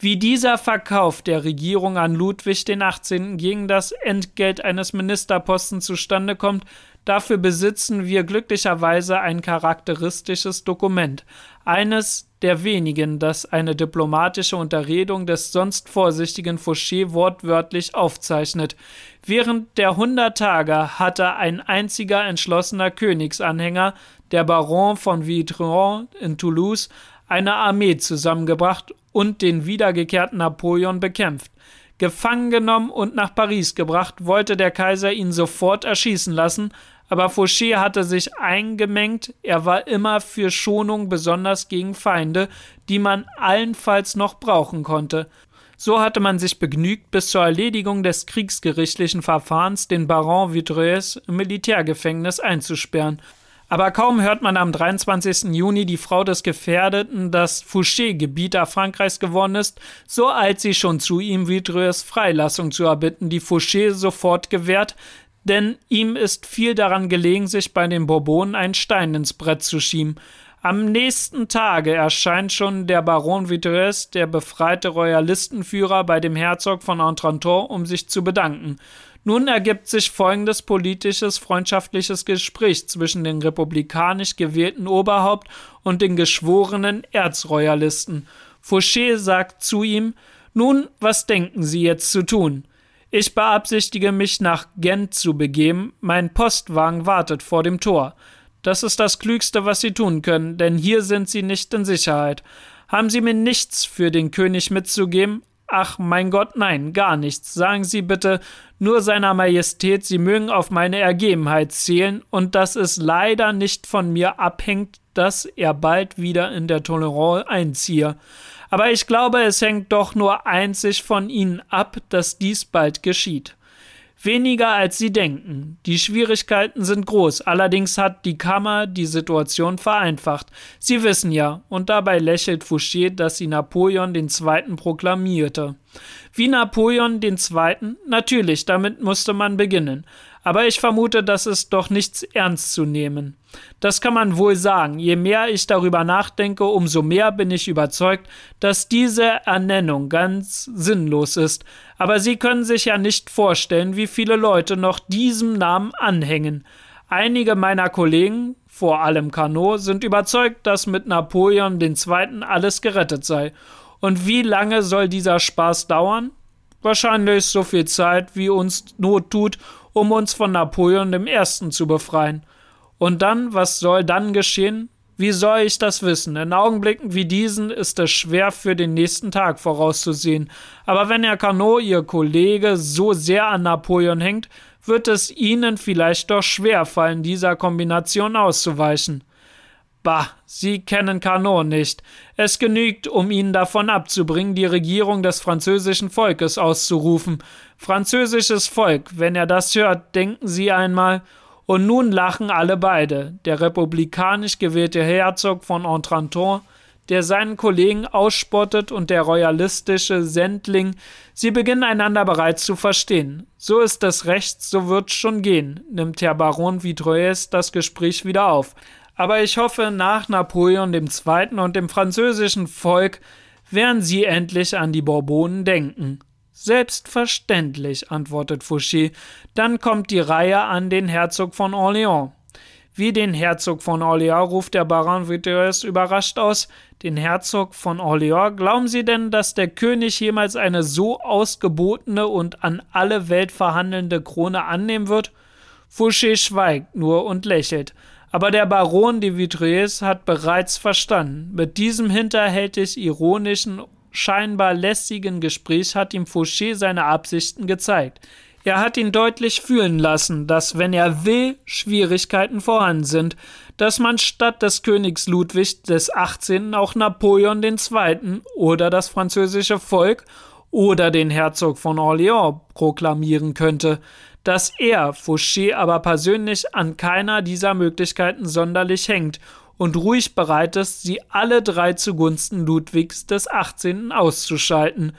Wie dieser Verkauf der Regierung an Ludwig den 18. gegen das Entgelt eines Ministerpostens zustande kommt, Dafür besitzen wir glücklicherweise ein charakteristisches Dokument, eines der wenigen, das eine diplomatische Unterredung des sonst vorsichtigen Fouché wortwörtlich aufzeichnet. Während der hundert Tage hatte ein einziger entschlossener Königsanhänger, der Baron von Vitron in Toulouse, eine Armee zusammengebracht und den wiedergekehrten Napoleon bekämpft. Gefangen genommen und nach Paris gebracht, wollte der Kaiser ihn sofort erschießen lassen, aber Fouché hatte sich eingemengt, er war immer für Schonung, besonders gegen Feinde, die man allenfalls noch brauchen konnte. So hatte man sich begnügt, bis zur Erledigung des kriegsgerichtlichen Verfahrens den Baron Vidreus im Militärgefängnis einzusperren. Aber kaum hört man am 23. Juni die Frau des Gefährdeten, dass Fouché Gebieter Frankreichs geworden ist, so eilt sie schon zu ihm, Vidreus Freilassung zu erbitten, die Fouché sofort gewährt, denn ihm ist viel daran gelegen, sich bei den Bourbonen einen Stein ins Brett zu schieben. Am nächsten Tage erscheint schon der Baron Vitreus, der befreite Royalistenführer, bei dem Herzog von Entranton, um sich zu bedanken. Nun ergibt sich folgendes politisches, freundschaftliches Gespräch zwischen dem republikanisch gewählten Oberhaupt und den geschworenen Erzroyalisten. Fouché sagt zu ihm: Nun, was denken Sie jetzt zu tun? Ich beabsichtige mich nach Gent zu begeben, mein Postwagen wartet vor dem Tor. Das ist das Klügste, was Sie tun können, denn hier sind Sie nicht in Sicherheit. Haben Sie mir nichts für den König mitzugeben? Ach, mein Gott, nein, gar nichts. Sagen Sie bitte nur seiner Majestät, Sie mögen auf meine Ergebenheit zählen und dass es leider nicht von mir abhängt, dass er bald wieder in der Tolerance einziehe. Aber ich glaube, es hängt doch nur einzig von ihnen ab, dass dies bald geschieht. Weniger als Sie denken. Die Schwierigkeiten sind groß, allerdings hat die Kammer die Situation vereinfacht. Sie wissen ja, und dabei lächelt Fouché, dass sie Napoleon II. proklamierte. Wie Napoleon II.? Natürlich, damit musste man beginnen. Aber ich vermute, das ist doch nichts ernst zu nehmen. Das kann man wohl sagen. Je mehr ich darüber nachdenke, umso mehr bin ich überzeugt, dass diese Ernennung ganz sinnlos ist. Aber Sie können sich ja nicht vorstellen, wie viele Leute noch diesem Namen anhängen. Einige meiner Kollegen, vor allem Carnot, sind überzeugt, dass mit Napoleon II. alles gerettet sei. Und wie lange soll dieser Spaß dauern? Wahrscheinlich so viel Zeit, wie uns Not tut, um uns von Napoleon I. zu befreien. Und dann, was soll dann geschehen? Wie soll ich das wissen? In Augenblicken wie diesen ist es schwer für den nächsten Tag vorauszusehen. Aber wenn Herr Carnot, Ihr Kollege, so sehr an Napoleon hängt, wird es Ihnen vielleicht doch schwer fallen, dieser Kombination auszuweichen. Bah, Sie kennen Carnot nicht. Es genügt, um ihn davon abzubringen, die Regierung des französischen Volkes auszurufen. Französisches Volk, wenn er das hört, denken Sie einmal. Und nun lachen alle beide. Der republikanisch gewählte Herzog von Entranton, der seinen Kollegen ausspottet, und der royalistische Sendling. Sie beginnen einander bereits zu verstehen. So ist es recht, so wird's schon gehen, nimmt Herr Baron Vitreues das Gespräch wieder auf aber ich hoffe, nach Napoleon II. und dem französischen Volk werden sie endlich an die Bourbonen denken. Selbstverständlich, antwortet Fouché. Dann kommt die Reihe an den Herzog von Orléans. Wie den Herzog von Orléans ruft der Baron Vitesse überrascht aus. Den Herzog von Orléans, glauben Sie denn, dass der König jemals eine so ausgebotene und an alle Welt verhandelnde Krone annehmen wird? Fouché schweigt nur und lächelt. Aber der Baron de Vitries hat bereits verstanden. Mit diesem hinterhältig ironischen, scheinbar lässigen Gespräch hat ihm Fouché seine Absichten gezeigt. Er hat ihn deutlich fühlen lassen, dass, wenn er will, Schwierigkeiten vorhanden sind, dass man statt des Königs Ludwig des 18. auch Napoleon II. oder das französische Volk oder den Herzog von Orléans proklamieren könnte, dass er, Fouché, aber persönlich an keiner dieser Möglichkeiten sonderlich hängt und ruhig bereit ist, sie alle drei zugunsten Ludwigs des 18. auszuschalten.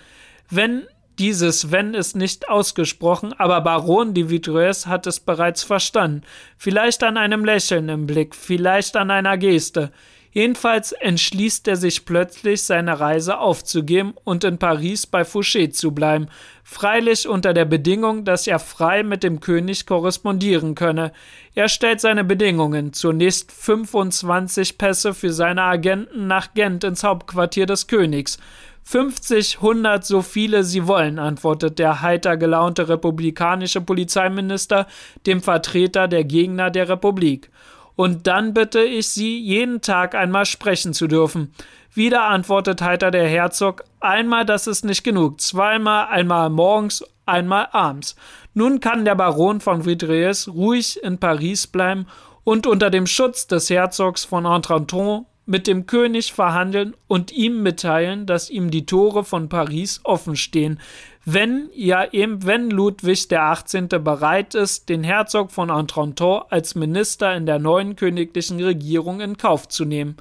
Wenn dieses Wenn ist nicht ausgesprochen, aber Baron de Vitreuse hat es bereits verstanden. Vielleicht an einem Lächeln im Blick, vielleicht an einer Geste. Jedenfalls entschließt er sich plötzlich, seine Reise aufzugeben und in Paris bei Fouché zu bleiben, freilich unter der Bedingung, dass er frei mit dem König korrespondieren könne. Er stellt seine Bedingungen, zunächst 25 Pässe für seine Agenten nach Gent ins Hauptquartier des Königs. 50, 100, so viele Sie wollen, antwortet der heiter gelaunte republikanische Polizeiminister dem Vertreter der Gegner der Republik und dann bitte ich Sie, jeden Tag einmal sprechen zu dürfen. Wieder antwortet heiter der Herzog, einmal das ist nicht genug, zweimal, einmal morgens, einmal abends. Nun kann der Baron von Vidriers ruhig in Paris bleiben und unter dem Schutz des Herzogs von Entranton mit dem König verhandeln und ihm mitteilen, dass ihm die Tore von Paris offen stehen, wenn, ja eben, wenn Ludwig der 18. bereit ist, den Herzog von Entranton als Minister in der neuen königlichen Regierung in Kauf zu nehmen.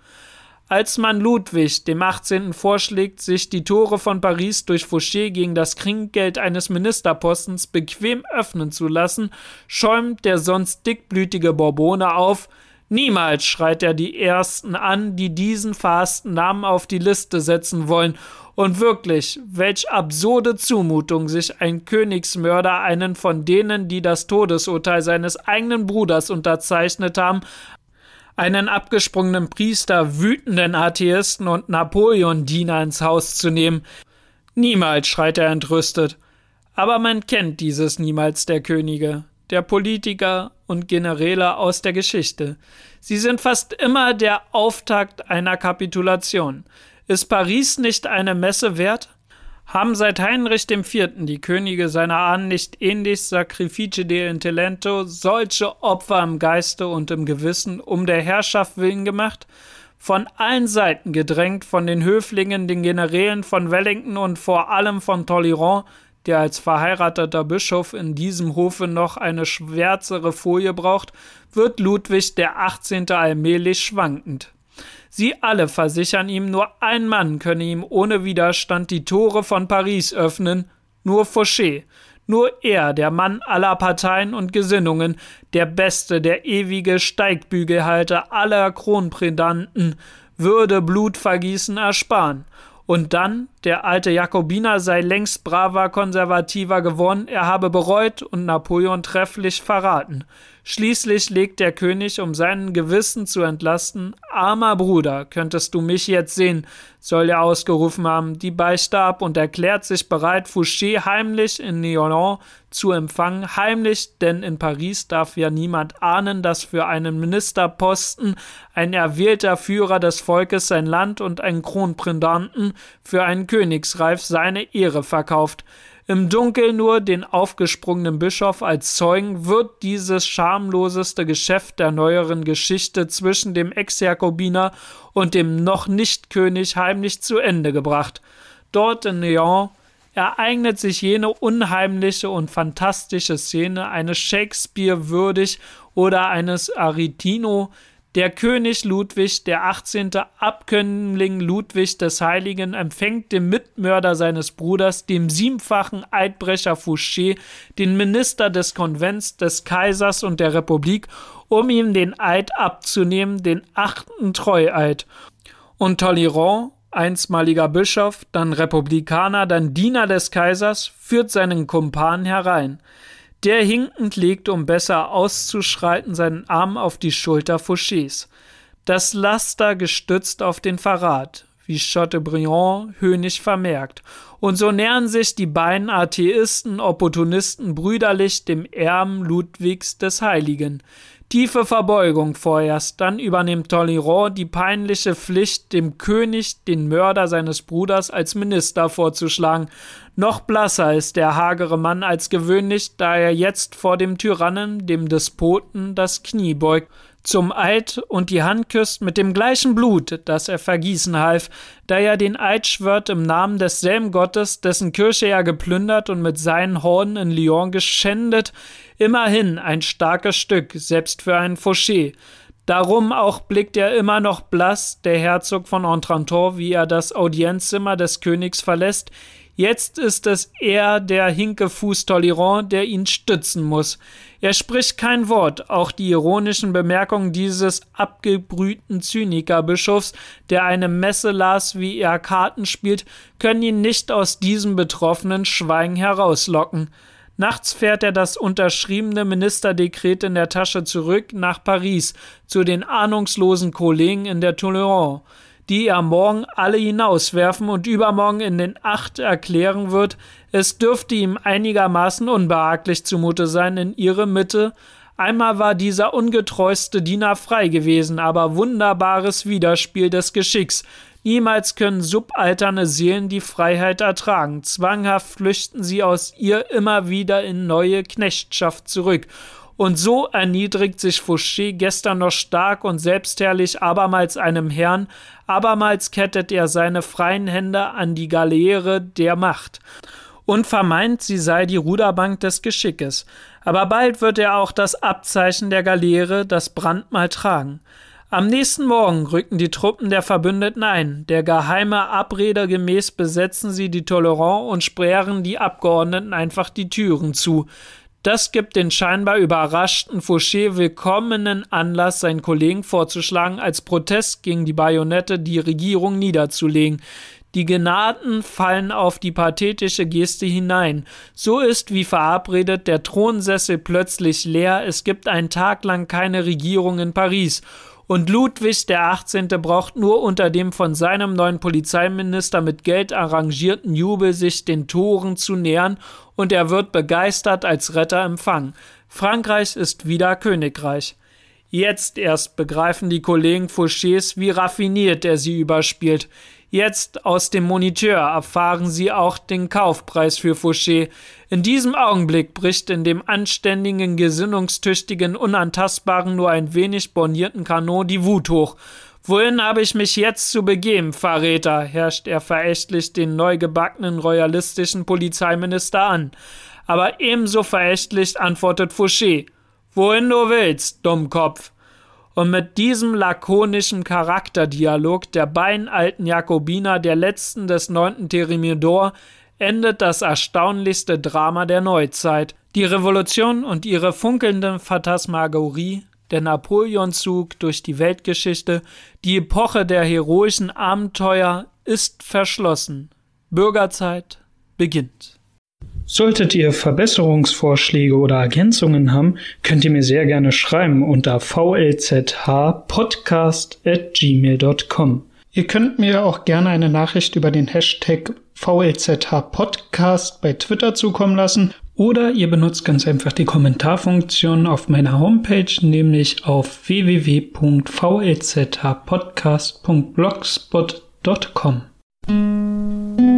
Als man Ludwig dem 18. vorschlägt, sich die Tore von Paris durch Fouché gegen das Trinkgeld eines Ministerpostens bequem öffnen zu lassen, schäumt der sonst dickblütige Bourbone auf, Niemals schreit er die Ersten an, die diesen fasten Namen auf die Liste setzen wollen und wirklich, welch absurde Zumutung, sich ein Königsmörder einen von denen, die das Todesurteil seines eigenen Bruders unterzeichnet haben, einen abgesprungenen Priester, wütenden Atheisten und Napoleon-Diener ins Haus zu nehmen. Niemals, schreit er entrüstet. Aber man kennt dieses Niemals der Könige, der Politiker und Generäle aus der Geschichte. Sie sind fast immer der Auftakt einer Kapitulation. Ist Paris nicht eine Messe wert? Haben seit Heinrich IV. die Könige seiner Ahnen nicht ähnlich Sacrifice de Intellento solche Opfer im Geiste und im Gewissen um der Herrschaft willen gemacht? von allen Seiten gedrängt, von den Höflingen, den Generälen von Wellington und vor allem von Tolleron, der als verheirateter Bischof in diesem Hofe noch eine schwärzere Folie braucht, wird Ludwig der 18. allmählich schwankend. Sie alle versichern ihm, nur ein Mann könne ihm ohne Widerstand die Tore von Paris öffnen, nur Fouché, nur er, der Mann aller Parteien und Gesinnungen, der Beste, der ewige Steigbügelhalter aller Kronprädanten, würde Blutvergießen ersparen. Und dann, der alte Jakobiner sei längst braver Konservativer geworden, er habe bereut und Napoleon trefflich verraten. Schließlich legt der König, um seinen Gewissen zu entlasten, armer Bruder, könntest du mich jetzt sehen, soll er ausgerufen haben, die Beichte ab und erklärt sich bereit, Fouché heimlich in Nyon zu empfangen, heimlich, denn in Paris darf ja niemand ahnen, dass für einen Ministerposten ein erwählter Führer des Volkes sein Land und ein Kronprädanten für einen Königsreif seine Ehre verkauft. Im Dunkel nur den aufgesprungenen Bischof als Zeugen wird dieses schamloseste Geschäft der neueren Geschichte zwischen dem Ex-Jakobiner und dem noch nicht König heimlich zu Ende gebracht. Dort in Lyon ereignet sich jene unheimliche und fantastische Szene eines Shakespeare würdig oder eines Aretino, der König Ludwig, der 18. Abkömmling Ludwig des Heiligen, empfängt den Mitmörder seines Bruders, dem siebenfachen Eidbrecher Fouché, den Minister des Konvents, des Kaisers und der Republik, um ihm den Eid abzunehmen, den achten Treueid. Und Talleyrand, einstmaliger Bischof, dann Republikaner, dann Diener des Kaisers, führt seinen Kumpan herein. Der hinkend legt, um besser auszuschreiten, seinen Arm auf die Schulter Fouchés. Das Laster gestützt auf den Verrat, wie Chateaubriand höhnisch vermerkt. Und so nähern sich die beiden Atheisten, Opportunisten brüderlich dem Erben Ludwigs des Heiligen. Tiefe Verbeugung vorerst, dann übernimmt Talleyrand die peinliche Pflicht, dem König den Mörder seines Bruders als Minister vorzuschlagen. Noch blasser ist der hagere Mann als gewöhnlich, da er jetzt vor dem Tyrannen, dem Despoten, das Knie beugt zum Eid und die Hand küsst mit dem gleichen Blut, das er vergießen half, da er den Eid schwört im Namen desselben Gottes, dessen Kirche er geplündert und mit seinen Horden in Lyon geschändet, immerhin ein starkes Stück, selbst für einen Fauché. Darum auch blickt er immer noch blass, der Herzog von Entranton, wie er das Audienzzimmer des Königs verlässt, Jetzt ist es er, der Hinkefuß Tolleron, der ihn stützen muss. Er spricht kein Wort, auch die ironischen Bemerkungen dieses abgebrühten Zynikerbischofs, der eine Messe las, wie er Karten spielt, können ihn nicht aus diesem betroffenen Schweigen herauslocken. Nachts fährt er das unterschriebene Ministerdekret in der Tasche zurück nach Paris zu den ahnungslosen Kollegen in der Tolerance die er morgen alle hinauswerfen und übermorgen in den Acht erklären wird, es dürfte ihm einigermaßen unbehaglich zumute sein in ihre Mitte. Einmal war dieser ungetreuste Diener frei gewesen, aber wunderbares Widerspiel des Geschicks. Niemals können subalterne Seelen die Freiheit ertragen. Zwanghaft flüchten sie aus ihr immer wieder in neue Knechtschaft zurück. Und so erniedrigt sich Fouché gestern noch stark und selbstherrlich abermals einem Herrn, abermals kettet er seine freien Hände an die Galeere der Macht und vermeint, sie sei die Ruderbank des Geschickes. Aber bald wird er auch das Abzeichen der Galeere, das Brandmal tragen. Am nächsten Morgen rücken die Truppen der Verbündeten ein. Der geheime Abrede gemäß besetzen sie die Tolerant und sperren die Abgeordneten einfach die Türen zu. Das gibt den scheinbar überraschten Fouché willkommenen Anlass, seinen Kollegen vorzuschlagen, als Protest gegen die Bajonette die Regierung niederzulegen. Die Genaden fallen auf die pathetische Geste hinein. So ist, wie verabredet, der Thronsessel plötzlich leer, es gibt einen Tag lang keine Regierung in Paris. Und Ludwig der 18. braucht nur unter dem von seinem neuen Polizeiminister mit Geld arrangierten Jubel sich den Toren zu nähern und er wird begeistert als Retter empfangen. Frankreich ist wieder Königreich. Jetzt erst begreifen die Kollegen Fouchés, wie raffiniert er sie überspielt. Jetzt aus dem Moniteur erfahren sie auch den Kaufpreis für Fouché. In diesem Augenblick bricht in dem anständigen, gesinnungstüchtigen, unantastbaren, nur ein wenig bornierten Kanon die Wut hoch. Wohin habe ich mich jetzt zu begeben, Verräter? herrscht er verächtlich den neu gebackenen royalistischen Polizeiminister an. Aber ebenso verächtlich antwortet Fouché. Wohin du willst, Dummkopf. Und mit diesem lakonischen Charakterdialog der beiden alten Jakobiner, der letzten des neunten Thermidor, endet das erstaunlichste Drama der Neuzeit. Die Revolution und ihre funkelnde Phantasmagorie, der Napoleonzug durch die Weltgeschichte, die Epoche der heroischen Abenteuer ist verschlossen. Bürgerzeit beginnt. Solltet ihr Verbesserungsvorschläge oder Ergänzungen haben, könnt ihr mir sehr gerne schreiben unter vlzhpodcast@gmail.com. Ihr könnt mir auch gerne eine Nachricht über den Hashtag VLZH-Podcast bei Twitter zukommen lassen oder ihr benutzt ganz einfach die Kommentarfunktion auf meiner Homepage, nämlich auf www.vlzhpodcast.blogspot.com.